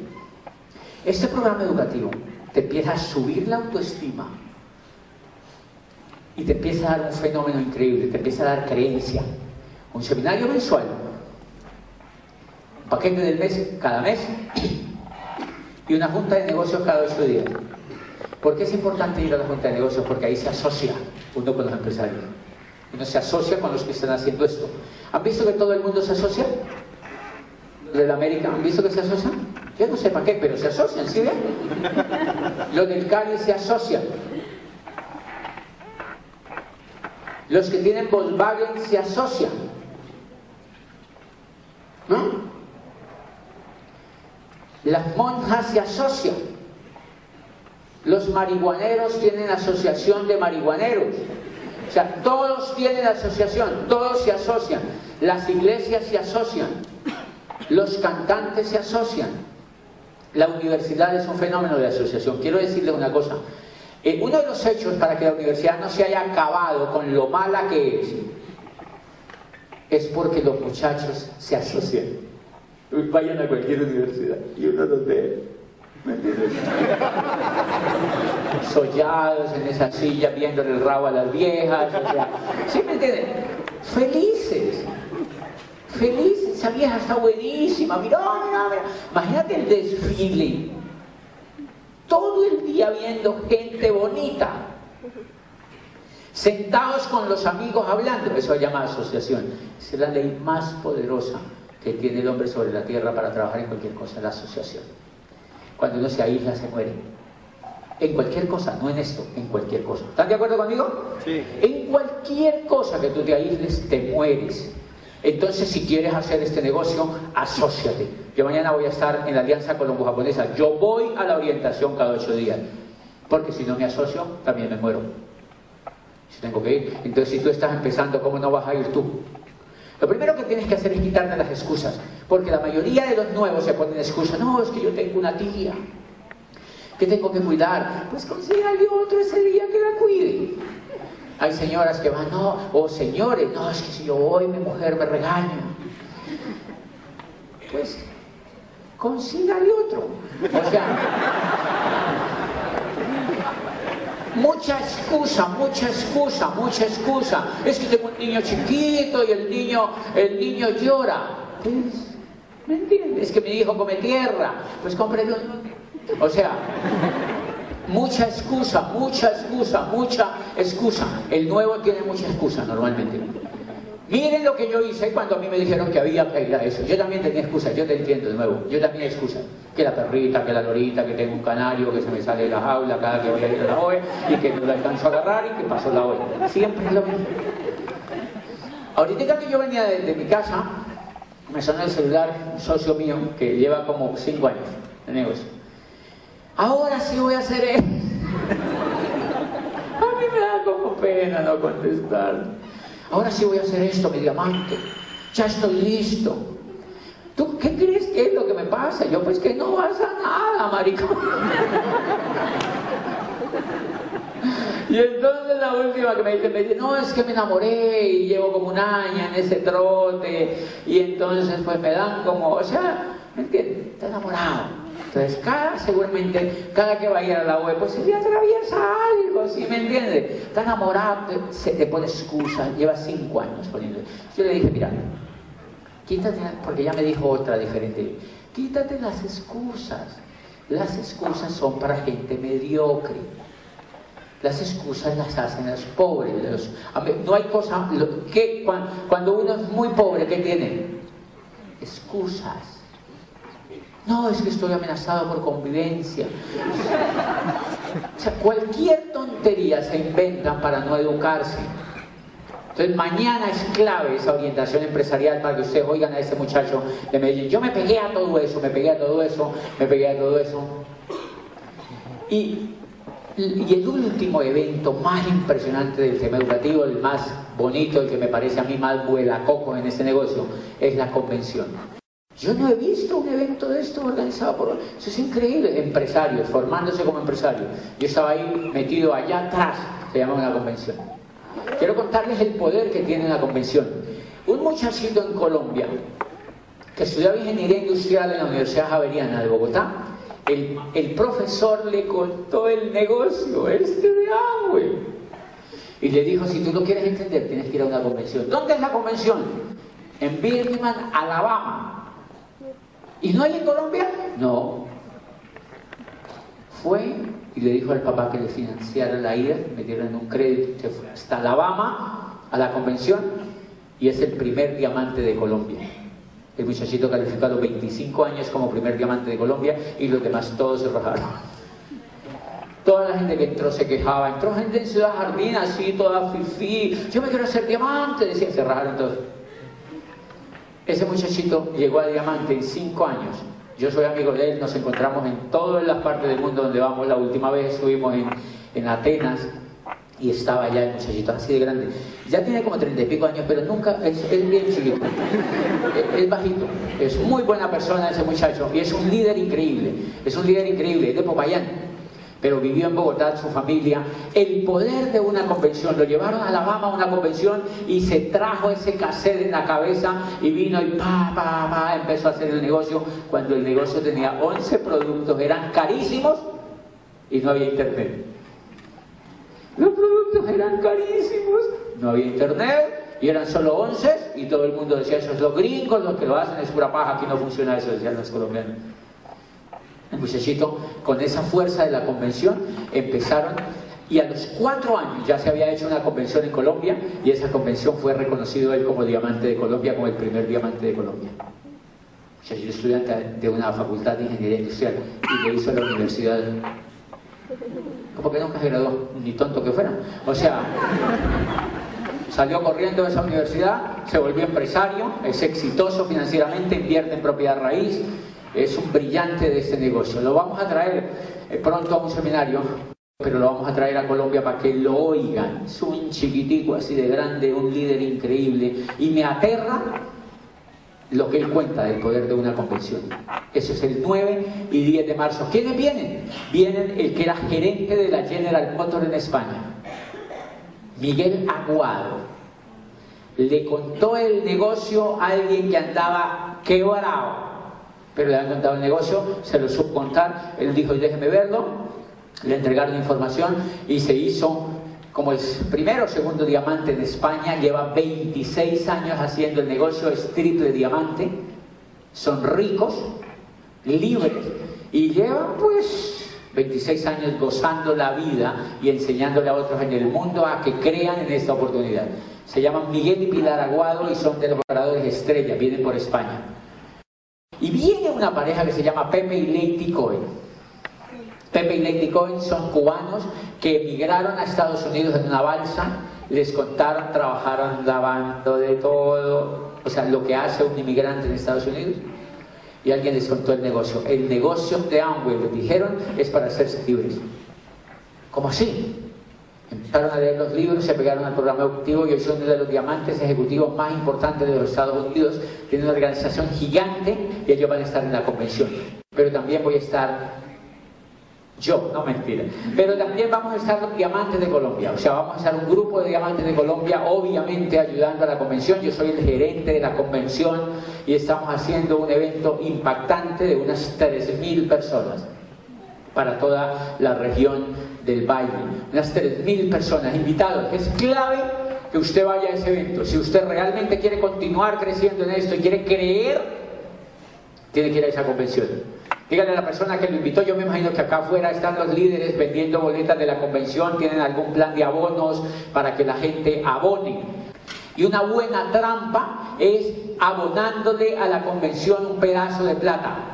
Este programa educativo te empieza a subir la autoestima y te empieza a dar un fenómeno increíble, te empieza a dar creencia. Un seminario mensual, un paquete del mes cada mes y una junta de negocios cada ocho días. ¿Por qué es importante ir a la junta de negocios? Porque ahí se asocia uno con los empresarios. Uno se asocia con los que están haciendo esto. ¿Han visto que todo el mundo se asocia? ¿De la América? ¿Han visto que se asocian? Yo no sé para qué, pero se asocian, ¿sí ven? Los del Cali se asocian. Los que tienen Volkswagen se asocian. ¿No? Las monjas se asocian. Los marihuaneros tienen asociación de marihuaneros. O sea, todos tienen asociación, todos se asocian. Las iglesias se asocian. Los cantantes se asocian. La universidad es un fenómeno de asociación. Quiero decirles una cosa. Eh, uno de los hechos para que la universidad no se haya acabado con lo mala que es, es porque los muchachos se asocian. Vayan a cualquier universidad y uno los ve. Sollados en esa silla, viendo el rabo a las viejas. ¿Sí me entienden? Felices. Felices. Esa vieja está buenísima. Mira, mira, mira. Imagínate el desfile. Todo el día viendo gente bonita. Sentados con los amigos hablando. Eso se llama asociación. Es la ley más poderosa que tiene el hombre sobre la tierra para trabajar en cualquier cosa, la asociación. Cuando uno se aísla, se muere. En cualquier cosa, no en esto, en cualquier cosa. ¿Están de acuerdo conmigo? Sí. En cualquier cosa que tú te aísles, te mueres. Entonces, si quieres hacer este negocio, asóciate. Yo mañana voy a estar en la Alianza Colombo-Japonesa. Yo voy a la orientación cada ocho días. Porque si no me asocio, también me muero. Si tengo que ir. Entonces, si tú estás empezando, ¿cómo no vas a ir tú? Lo primero que tienes que hacer es quitarte las excusas. Porque la mayoría de los nuevos se ponen excusas. No, es que yo tengo una tía que tengo que cuidar. Pues consígale otro ese día que la cuide. Hay señoras que van, no, o señores, no, es que si yo voy mi mujer me regaña. Pues consígale otro. O sea, mucha excusa, mucha excusa, mucha excusa. Es que tengo un niño chiquito y el niño, el niño llora. Pues, ¿Me entiendes? Es que mi hijo come tierra. Pues cómprele un... O sea, mucha excusa, mucha excusa, mucha excusa. El nuevo tiene mucha excusa normalmente. Miren lo que yo hice cuando a mí me dijeron que había que ir a eso. Yo también tenía excusas, yo te entiendo de nuevo. Yo también excusas. Que la perrita, que la lorita, que tengo un canario, que se me sale de la jaula cada que voy a ir a la OE y que no la alcanzo a agarrar y que pasó la OE. Siempre es lo mismo. Ahorita que yo venía de, mi casa, me sonó el celular un socio mío que lleva como cinco años de negocio. Ahora sí voy a hacer eso. a mí me da como pena no contestar ahora sí voy a hacer esto, mi diamante, ya estoy listo. ¿Tú qué crees que es lo que me pasa? Yo pues que no pasa nada, maricón. Y entonces la última que me dice, me dice, no, es que me enamoré y llevo como un año en ese trote y entonces pues me dan como, o sea, ¿me entiendes? Está enamorado. Entonces, cada, seguramente, cada que vaya a la web, pues le atraviesa algo, ¿sí me entiende? Está enamorado, se te pone excusa, lleva cinco años poniendo. Yo le dije, mira, quítate, porque ya me dijo otra diferente, quítate las excusas. Las excusas son para gente mediocre. Las excusas las hacen los pobres. Los, no hay cosa, que, cuando uno es muy pobre, ¿qué tiene? Excusas. No, es que estoy amenazado por convivencia. O sea, cualquier tontería se inventa para no educarse. Entonces mañana es clave esa orientación empresarial para que ustedes oigan a ese muchacho de Medellín. Yo me pegué a todo eso, me pegué a todo eso, me pegué a todo eso. Y, y el último evento más impresionante del tema educativo, el más bonito, el que me parece a mí más vuela coco en ese negocio, es la convención. Yo no he visto un evento de esto organizado por... Eso es increíble. Empresarios, formándose como empresarios. Yo estaba ahí metido allá atrás, se llama una convención. Quiero contarles el poder que tiene una convención. Un muchachito en Colombia que estudiaba ingeniería industrial en la Universidad Javeriana de Bogotá, el, el profesor le contó el negocio este de Amway. Y le dijo, si tú lo quieres entender, tienes que ir a una convención. ¿Dónde es la convención? En Birmingham, Alabama. ¿Y no hay en Colombia? No. Fue y le dijo al papá que le financiara la ida, me dieron un crédito, se fue hasta Alabama a la convención y es el primer diamante de Colombia. El muchachito los 25 años como primer diamante de Colombia y los demás todos se rajaron. Toda la gente que entró se quejaba, entró gente en Ciudad Jardín así, toda fifí, yo me quiero hacer diamante, decía, se rajaron. Ese muchachito llegó a Diamante en cinco años. Yo soy amigo de él, nos encontramos en todas las partes del mundo donde vamos. La última vez estuvimos en, Atenas y estaba allá el muchachito así de grande. Ya tiene como treinta y pico años, pero nunca, es, bien chiquito. Es, es, bajito. Es muy buena persona ese muchacho y es un líder increíble. Es un líder increíble, es de Popayán pero vivió en Bogotá, su familia, el poder de una convención. Lo llevaron a Alabama a una convención y se trajo ese cassette en la cabeza y vino y pa, pa, pa, empezó a hacer el negocio cuando el negocio tenía 11 productos, eran carísimos y no había internet. Los productos eran carísimos, no había internet y eran solo 11 y todo el mundo decía, eso es los gringos, los que lo hacen es pura paja, aquí no funciona eso, decían los colombianos. El muchachito, con esa fuerza de la convención, empezaron y a los cuatro años ya se había hecho una convención en Colombia y esa convención fue reconocido él como diamante de Colombia, como el primer diamante de Colombia. Muchachito estudiante de una facultad de ingeniería industrial y le hizo la universidad. Como que nunca se graduó, ni tonto que fuera. O sea, salió corriendo de esa universidad, se volvió empresario, es exitoso financieramente, invierte en propiedad raíz, es un brillante de este negocio. Lo vamos a traer eh, pronto a un seminario, pero lo vamos a traer a Colombia para que lo oigan. Es un chiquitico así de grande, un líder increíble. Y me aterra lo que él cuenta del poder de una convención. Eso es el 9 y 10 de marzo. ¿Quiénes vienen? Vienen el que era gerente de la General Motors en España. Miguel Aguado le contó el negocio a alguien que andaba quebrado, pero le habían contado el negocio, se lo supo contar, él dijo, déjeme verlo, le entregaron información y se hizo como el primero o segundo diamante en España, lleva 26 años haciendo el negocio, es triple diamante, son ricos, libres y llevan pues 26 años gozando la vida y enseñándole a otros en el mundo a que crean en esta oportunidad. Se llaman Miguel y Pilar Aguado y son de los oradores estrella, vienen por España. Y viene una pareja que se llama Pepe y Lady Cohen. Pepe y Lady Cohen son cubanos que emigraron a Estados Unidos en una balsa, les contaron, trabajaron lavando de todo, o sea, lo que hace un inmigrante en Estados Unidos. Y alguien les contó el negocio. El negocio de Amway, les dijeron, es para hacerse libres. ¿Cómo así? Empezaron a leer los libros, se pegaron al programa ejecutivo y hoy son uno de los diamantes ejecutivos más importantes de los Estados Unidos. Tienen una organización gigante y ellos van a estar en la convención. Pero también voy a estar yo, no mentira. Pero también vamos a estar los diamantes de Colombia. O sea, vamos a estar un grupo de diamantes de Colombia, obviamente ayudando a la convención. Yo soy el gerente de la convención y estamos haciendo un evento impactante de unas 3.000 personas para toda la región del Valle. Unas 3.000 personas invitados. Es clave que usted vaya a ese evento. Si usted realmente quiere continuar creciendo en esto y quiere creer, tiene que ir a esa convención. Díganle a la persona que lo invitó, yo me imagino que acá afuera están los líderes vendiendo boletas de la convención, tienen algún plan de abonos para que la gente abone. Y una buena trampa es abonándole a la convención un pedazo de plata.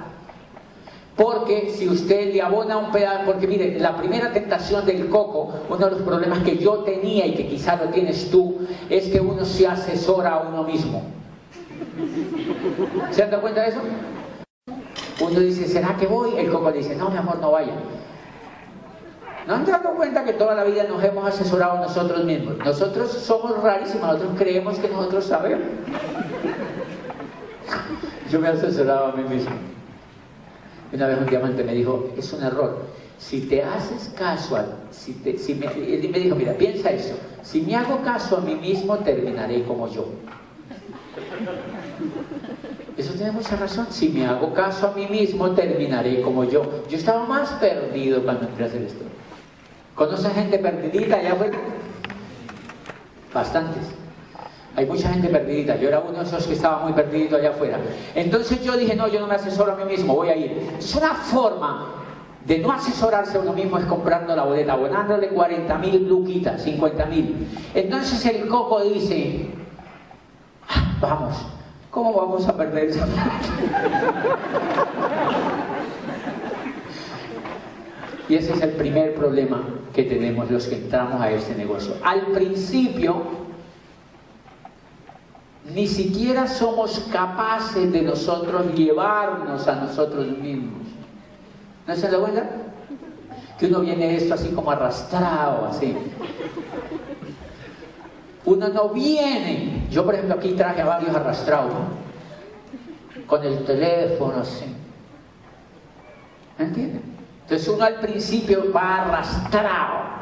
Porque si usted le abona un pedazo, porque mire, la primera tentación del coco, uno de los problemas que yo tenía y que quizá lo tienes tú, es que uno se asesora a uno mismo. ¿Se han dado cuenta de eso? Uno dice, ¿será que voy? El coco dice, no, mi amor, no vaya. ¿No han dado cuenta que toda la vida nos hemos asesorado nosotros mismos? Nosotros somos rarísimos, nosotros creemos que nosotros sabemos. Yo me he asesorado a mí mismo. Una vez un diamante me dijo, es un error. Si te haces caso, a, si, me, me dijo, mira, piensa eso. Si me hago caso a mí mismo, terminaré como yo. Eso tiene mucha razón. Si me hago caso a mí mismo, terminaré como yo. Yo estaba más perdido cuando entré a hacer esto. ¿Conoce gente perdidita allá afuera? Bastantes. Hay mucha gente perdidita. Yo era uno de esos que estaba muy perdido allá afuera. Entonces yo dije, no, yo no me asesoro a mí mismo, voy a ir. Es una forma de no asesorarse a uno mismo es comprando la boleta, abonándole 40 mil luquitas, 50 mil. Entonces el coco dice, ah, vamos, ¿Cómo vamos a perder esa Y ese es el primer problema que tenemos los que entramos a este negocio. Al principio, ni siquiera somos capaces de nosotros llevarnos a nosotros mismos. ¿No se da cuenta? Que uno viene esto así como arrastrado, así. Uno no viene. Yo, por ejemplo, aquí traje a varios arrastrados, con el teléfono, así. ¿Me entienden? Entonces uno al principio va arrastrado.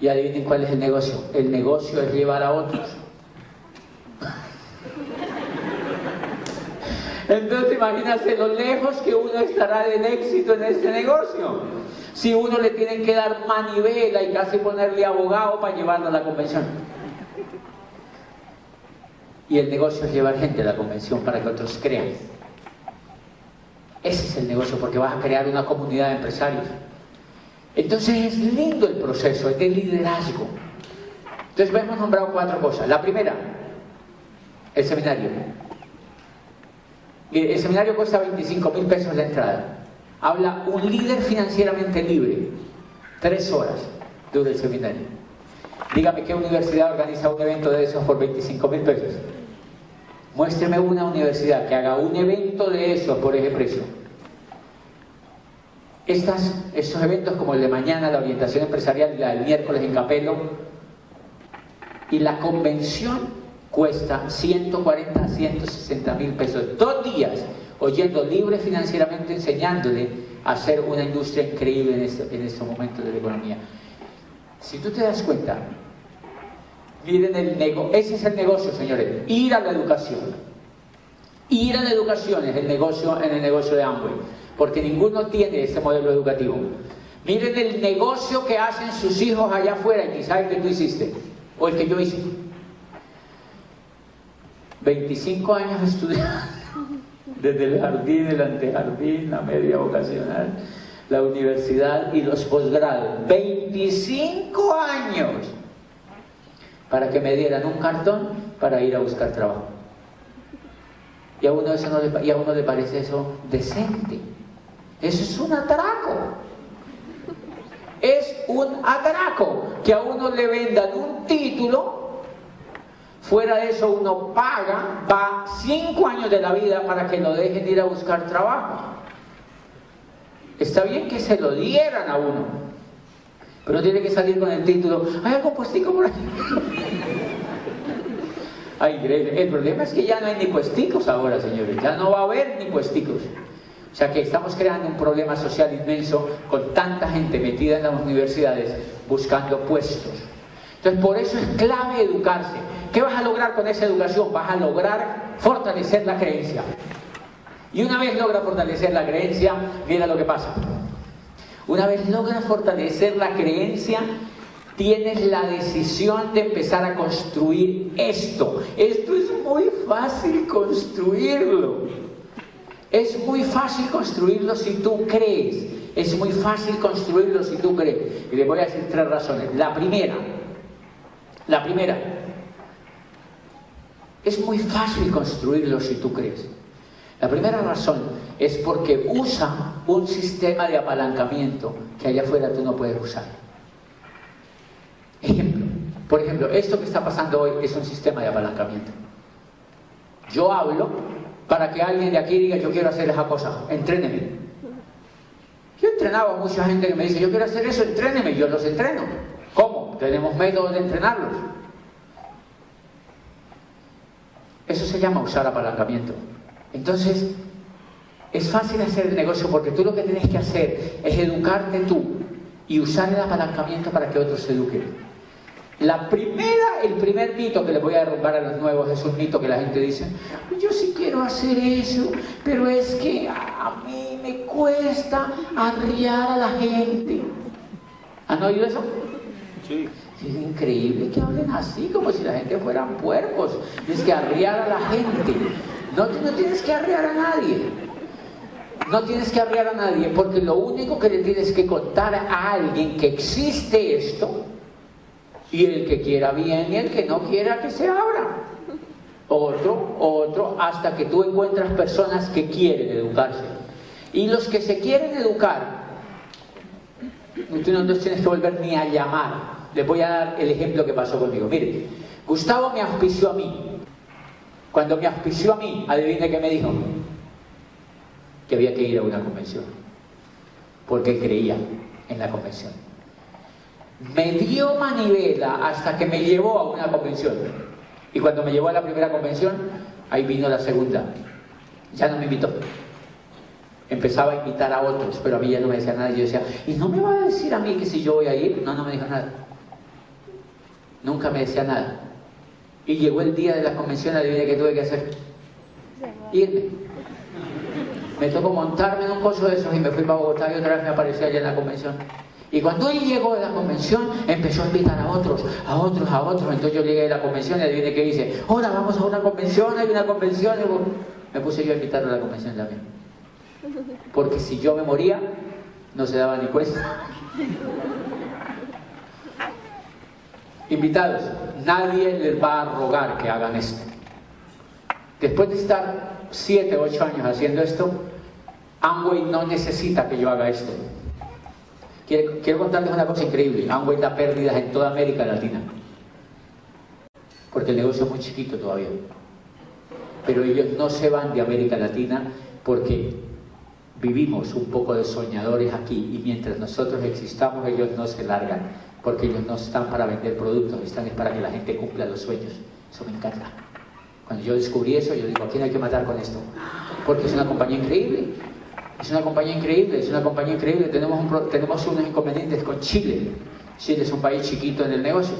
Y adivinen cuál es el negocio. El negocio es llevar a otros. Entonces imagínate lo lejos que uno estará del éxito en este negocio. Si uno le tienen que dar manivela y casi ponerle abogado para llevarlo a la convención. Y el negocio es llevar gente a la convención para que otros crean. Ese es el negocio porque vas a crear una comunidad de empresarios. Entonces es lindo el proceso, es de liderazgo. Entonces hemos nombrado cuatro cosas. La primera, el seminario. El seminario cuesta 25 mil pesos la entrada. Habla un líder financieramente libre. Tres horas dura el seminario. Dígame qué universidad organiza un evento de esos por 25 mil pesos. Muéstreme una universidad que haga un evento de eso por ese precio. Estos eventos como el de mañana, la orientación empresarial, la del miércoles en Capelo, y la convención cuesta 140 a 160 mil pesos. Dos días oyendo libre financieramente, enseñándole a hacer una industria increíble en, este, en estos momentos de la economía. Si tú te das cuenta, Miren el negocio, ese es el negocio, señores, ir a la educación. Ir a la educación es el negocio en el negocio de Amway, porque ninguno tiene ese modelo educativo. Miren el negocio que hacen sus hijos allá afuera y quizás el que tú hiciste, o el que yo hice. 25 años estudiando, desde el jardín, el antejardín, la media vocacional, la universidad y los posgrados. 25 años para que me dieran un cartón para ir a buscar trabajo. Y a uno, eso no le, y a uno le parece eso decente. Eso es un atraco. Es un atraco que a uno le vendan un título. Fuera de eso uno paga, va cinco años de la vida para que lo dejen ir a buscar trabajo. Está bien que se lo dieran a uno, pero tiene que salir con el título. ¿Hay algo puestico por ahí? El problema es que ya no hay ni puesticos ahora, señores. Ya no va a haber ni puesticos. O sea que estamos creando un problema social inmenso con tanta gente metida en las universidades buscando puestos. Entonces, por eso es clave educarse. ¿Qué vas a lograr con esa educación? Vas a lograr fortalecer la creencia. Y una vez logra fortalecer la creencia, mira lo que pasa. Una vez logra fortalecer la creencia, tienes la decisión de empezar a construir esto. Esto es muy fácil construirlo. Es muy fácil construirlo si tú crees. Es muy fácil construirlo si tú crees. Y le voy a decir tres razones. La primera, la primera, es muy fácil construirlo si tú crees. La primera razón es porque usa un sistema de apalancamiento que allá afuera tú no puedes usar. Ejemplo, por ejemplo, esto que está pasando hoy es un sistema de apalancamiento. Yo hablo para que alguien de aquí diga yo quiero hacer esa cosa, entréneme. Yo he entrenado a mucha gente que me dice yo quiero hacer eso, entréneme, yo los entreno. ¿Cómo? Tenemos métodos de entrenarlos. Eso se llama usar apalancamiento. Entonces, es fácil hacer el negocio porque tú lo que tienes que hacer es educarte tú y usar el apalancamiento para que otros se eduquen. La primera, el primer mito que les voy a derrumbar a los nuevos es un mito que la gente dice, yo sí quiero hacer eso, pero es que a mí me cuesta arriar a la gente. ¿Han oído eso? Sí. Es increíble que hablen así, como si la gente fueran puercos. Es que arriar a la gente. No, no tienes que arriar a nadie. No tienes que arriar a nadie, porque lo único que le tienes que contar a alguien que existe esto y el que quiera bien y el que no quiera que se abra. Otro, otro, hasta que tú encuentras personas que quieren educarse. Y los que se quieren educar, tú no los tienes que volver ni a llamar. Les voy a dar el ejemplo que pasó conmigo. Mire, Gustavo me auspició a mí. Cuando me auspició a mí, adivine qué me dijo. Que había que ir a una convención. Porque creía en la convención me dio manivela hasta que me llevó a una convención. Y cuando me llevó a la primera convención, ahí vino la segunda. Ya no me invitó. Empezaba a invitar a otros, pero a mí ya no me decía nada. Yo decía, ¿y no me va a decir a mí que si yo voy a ir? No, no me dijo nada. Nunca me decía nada. Y llegó el día de la convención, adivine qué tuve que hacer. Irme. Me tocó montarme en un coso de esos y me fui para Bogotá y otra vez me apareció allá en la convención. Y cuando él llegó de la convención, empezó a invitar a otros, a otros, a otros. Entonces yo llegué a la convención y adivine qué dice, ahora vamos a una convención, hay una convención. Me puse yo a invitarlo a la convención también. Porque si yo me moría, no se daba ni cuenta. Invitados, nadie les va a rogar que hagan esto. Después de estar siete, ocho años haciendo esto, Amway no necesita que yo haga esto. Quiero, contarles una cosa increíble. Han da pérdidas en toda América Latina. Porque el negocio es muy chiquito todavía. Pero ellos no se van de América Latina porque vivimos un poco de soñadores aquí y mientras nosotros existamos ellos no se largan porque ellos no están para vender productos, están para que la gente cumpla los sueños. Eso me encanta. Cuando yo descubrí eso, yo digo, ¿a quién hay que matar con esto? Porque es una compañía increíble. Es una compañía increíble, es una compañía increíble. Tenemos, tenemos unos inconvenientes con Chile. Chile es un país chiquito en el negocio.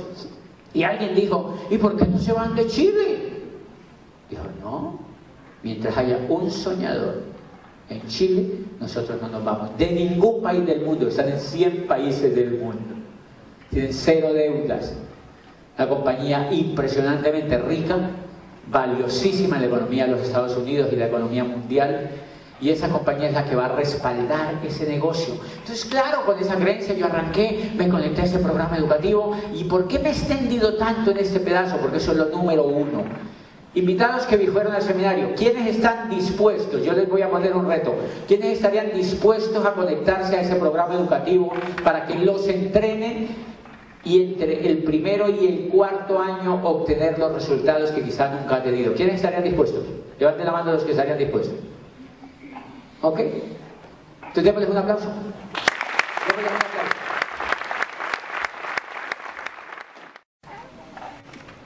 Y alguien dijo, ¿y por qué no se van de Chile? Dijo, no, mientras haya un soñador en Chile, nosotros no nos vamos. De ningún país del mundo, están en 100 países del mundo. Tienen cero deudas. Una compañía impresionantemente rica, valiosísima en la economía de los Estados Unidos y la economía mundial. Y esa compañía es la que va a respaldar ese negocio. Entonces, claro, con esa creencia yo arranqué, me conecté a ese programa educativo. ¿Y por qué me he extendido tanto en este pedazo? Porque eso es lo número uno. Invitados que fueron al seminario, ¿quiénes están dispuestos? Yo les voy a poner un reto. ¿Quiénes estarían dispuestos a conectarse a ese programa educativo para que los entrenen y entre el primero y el cuarto año obtener los resultados que quizás nunca han tenido? ¿Quiénes estarían dispuestos? Levanten la mano los que estarían dispuestos. ¿Ok? Entonces démosles un aplauso. Démosles un aplauso.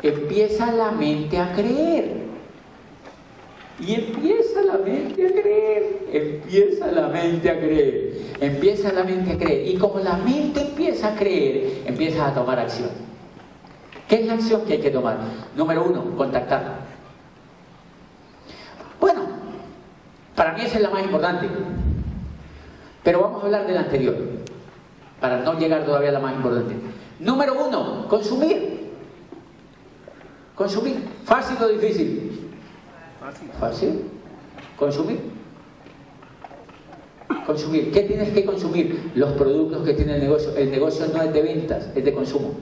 empieza la mente a creer. Y empieza la mente a creer, empieza la mente a creer, empieza la mente a creer. Y como la mente empieza a creer, empieza a tomar acción. ¿Qué es la acción que hay que tomar? Número uno, contactarla. Bueno, para mí esa es la más importante. Pero vamos a hablar de la anterior, para no llegar todavía a la más importante. Número uno, consumir. Consumir. ¿Fácil o difícil? Fácil. Fácil. Consumir. Consumir. ¿Qué tienes que consumir? Los productos que tiene el negocio. El negocio no es de ventas, es de consumo.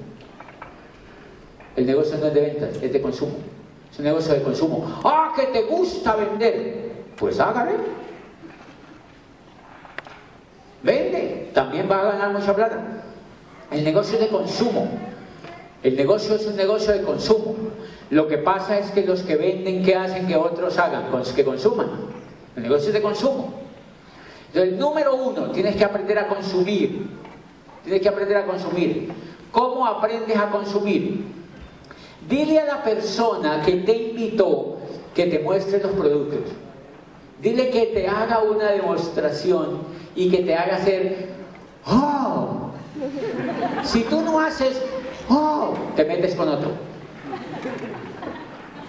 El negocio no es de ventas, es de consumo. Es un negocio de consumo. ¡Ah, que te gusta vender! Pues hágale. Vende. También va a ganar mucha plata. El negocio es de consumo. El negocio es un negocio de consumo. Lo que pasa es que los que venden, ¿qué hacen que otros hagan? Que consuman. El negocio es de consumo. Entonces, número uno, tienes que aprender a consumir. Tienes que aprender a consumir. ¿Cómo aprendes a consumir? Dile a la persona que te invitó que te muestre los productos. Dile que te haga una demostración y que te haga hacer, ¡oh! Si tú no haces, ¡oh! Te metes con otro.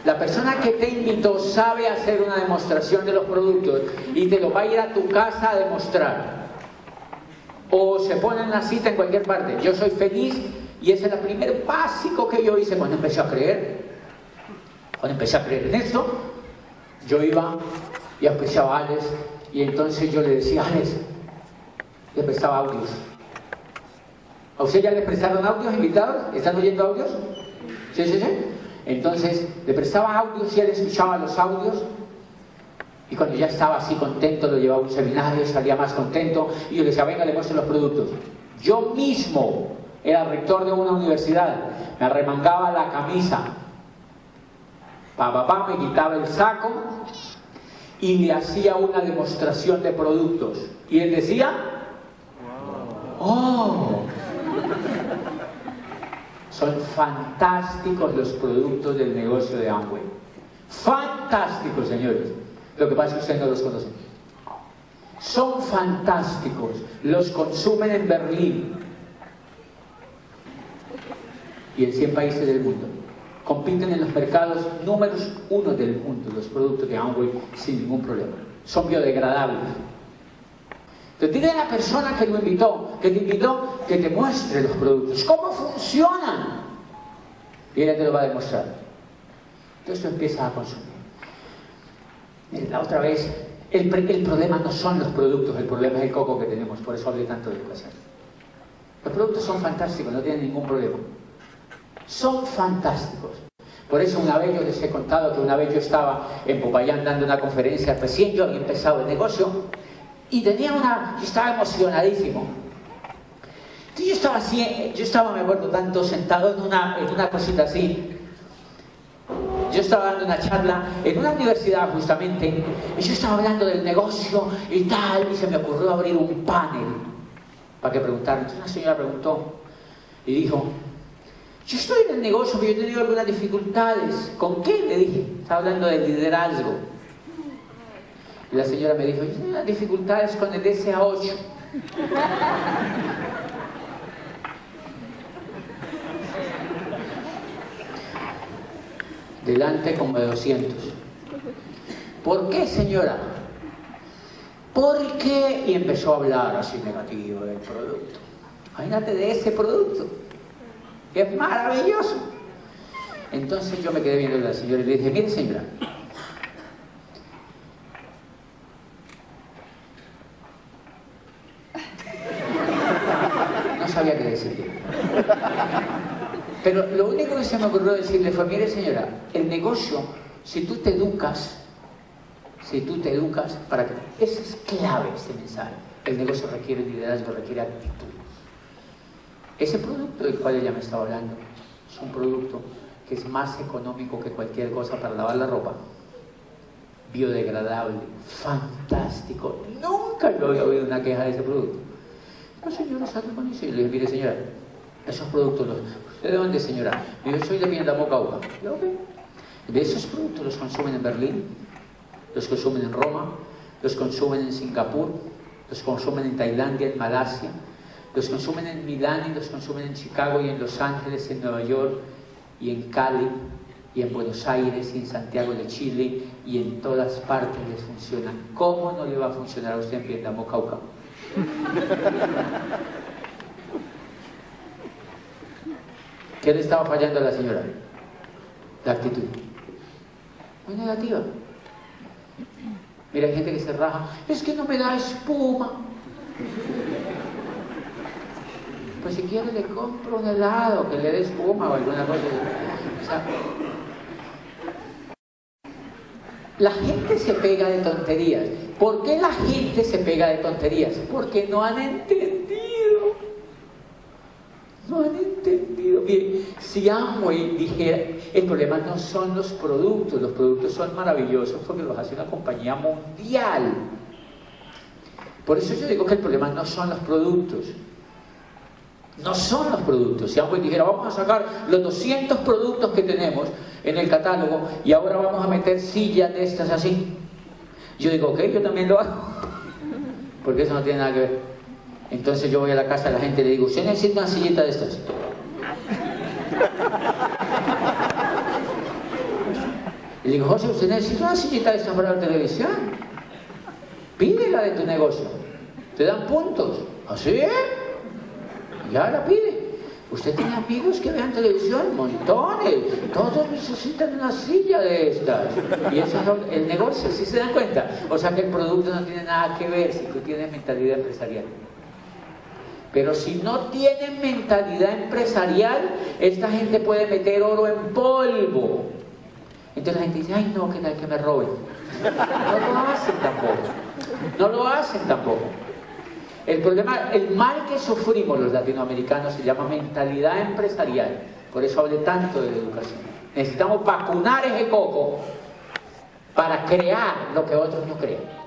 La persona que te invitó sabe hacer una demostración de los productos y te lo va a ir a tu casa a demostrar. O se pone en una cita en cualquier parte. Yo soy feliz y ese es el primer básico que yo hice cuando empecé a creer. Cuando empecé a creer en esto, yo iba y apreciaba a Alex y entonces yo le decía, Alex, le prestaba audios. ¿A usted ya le prestaron audios invitados? ¿Están oyendo audios? ¿Sí, sí, sí? Entonces le prestaba audios y él escuchaba los audios y cuando ya estaba así contento lo llevaba a un seminario, salía más contento y yo le decía, venga, le muestro los productos. Yo mismo era rector de una universidad, me arremangaba la camisa, papá me quitaba el saco y le hacía una demostración de productos. Y él decía, oh, son fantásticos los productos del negocio de Amway. Fantásticos, señores. Lo que pasa es que ustedes no los conocen. Son fantásticos. Los consumen en Berlín y en 100 países del mundo. Compiten en los mercados números uno del mundo los productos de Amway sin ningún problema. Son biodegradables. Entonces dile a la persona que lo invitó, que te invitó, que te muestre los productos, cómo funcionan. Y ella te lo va a demostrar. Entonces tú empiezas a consumir. la otra vez, el, el, problema no son los productos, el problema es el coco que tenemos, por eso hablé tanto de educación. Los productos son fantásticos, no tienen ningún problema. Son fantásticos. Por eso una vez yo les he contado que una vez yo estaba en Popayán dando una conferencia, recién yo había empezado el negocio, y tenía una, estaba emocionadísimo. Entonces yo estaba así, yo estaba, me acuerdo, tanto sentado en una, en una cosita así. Yo estaba dando una charla en una universidad justamente, y yo estaba hablando del negocio y tal, y se me ocurrió abrir un panel para que preguntaran. Entonces una señora preguntó y dijo, yo estoy en el negocio, pero yo he tenido algunas dificultades. ¿Con qué? Le dije, estaba hablando de liderazgo. Y la señora me dijo, tengo dificultades con el SA8. delante como de 200. ¿Por qué, señora? ¿Por qué? Y empezó a hablar así negativo del producto. Imagínate de ese producto, es maravilloso. Entonces yo me quedé viendo a la señora y le dije, mire señora, no sabía qué decirle. Lo único que se me ocurrió decirle fue, mire señora, el negocio, si tú te educas, si tú te educas, para que... Ese es clave este mensaje. El negocio requiere liderazgo, requiere actitud. Ese producto del cual ella me estaba hablando es un producto que es más económico que cualquier cosa para lavar la ropa. Biodegradable, fantástico. Nunca yo había oído una queja de ese producto. La señora salió con eso y le dije, mire señora, esos productos, los, ¿de dónde señora? Yo soy de Piendamo, Cauca. De esos productos los consumen en Berlín, los consumen en Roma, los consumen en Singapur, los consumen en Tailandia, en Malasia, los consumen en Milán y los consumen en Chicago y en Los Ángeles, en Nueva York y en Cali y en Buenos Aires y en Santiago de Chile y en todas partes les funciona. ¿Cómo no le va a funcionar a usted en Piendamo, Cauca? ¿Qué le estaba fallando a la señora? La actitud. Muy negativa. Mira, hay gente que se raja. Es que no me da espuma. Pues si quiere le compro un helado que le dé espuma o alguna cosa. La gente se pega de tonterías. ¿Por qué la gente se pega de tonterías? Porque no han entendido. No han Bien, si Amway dijera, el problema no son los productos, los productos son maravillosos porque los hace una compañía mundial. Por eso yo digo que el problema no son los productos. No son los productos. Si Amway dijera, vamos a sacar los 200 productos que tenemos en el catálogo y ahora vamos a meter sillas de estas así. Yo digo, ok, yo también lo hago. Porque eso no tiene nada que ver. Entonces yo voy a la casa de la gente y le digo, ¿usted necesita una sillita de estas? Y digo, José, ¿usted necesita una sillita de para la televisión? Pídela de tu negocio. Te dan puntos. ¿Así? Ya la pide. Usted tiene amigos que vean televisión, montones. Todos necesitan una silla de estas. Y eso es el negocio, ¿sí se dan cuenta? O sea que el producto no tiene nada que ver si tú tienes mentalidad empresarial. Pero si no tienen mentalidad empresarial, esta gente puede meter oro en polvo. Entonces la gente dice, ay no, que tal que me roben. No lo hacen tampoco. No lo hacen tampoco. El problema, el mal que sufrimos los latinoamericanos se llama mentalidad empresarial. Por eso hablé tanto de educación. Necesitamos vacunar ese coco para crear lo que otros no creen.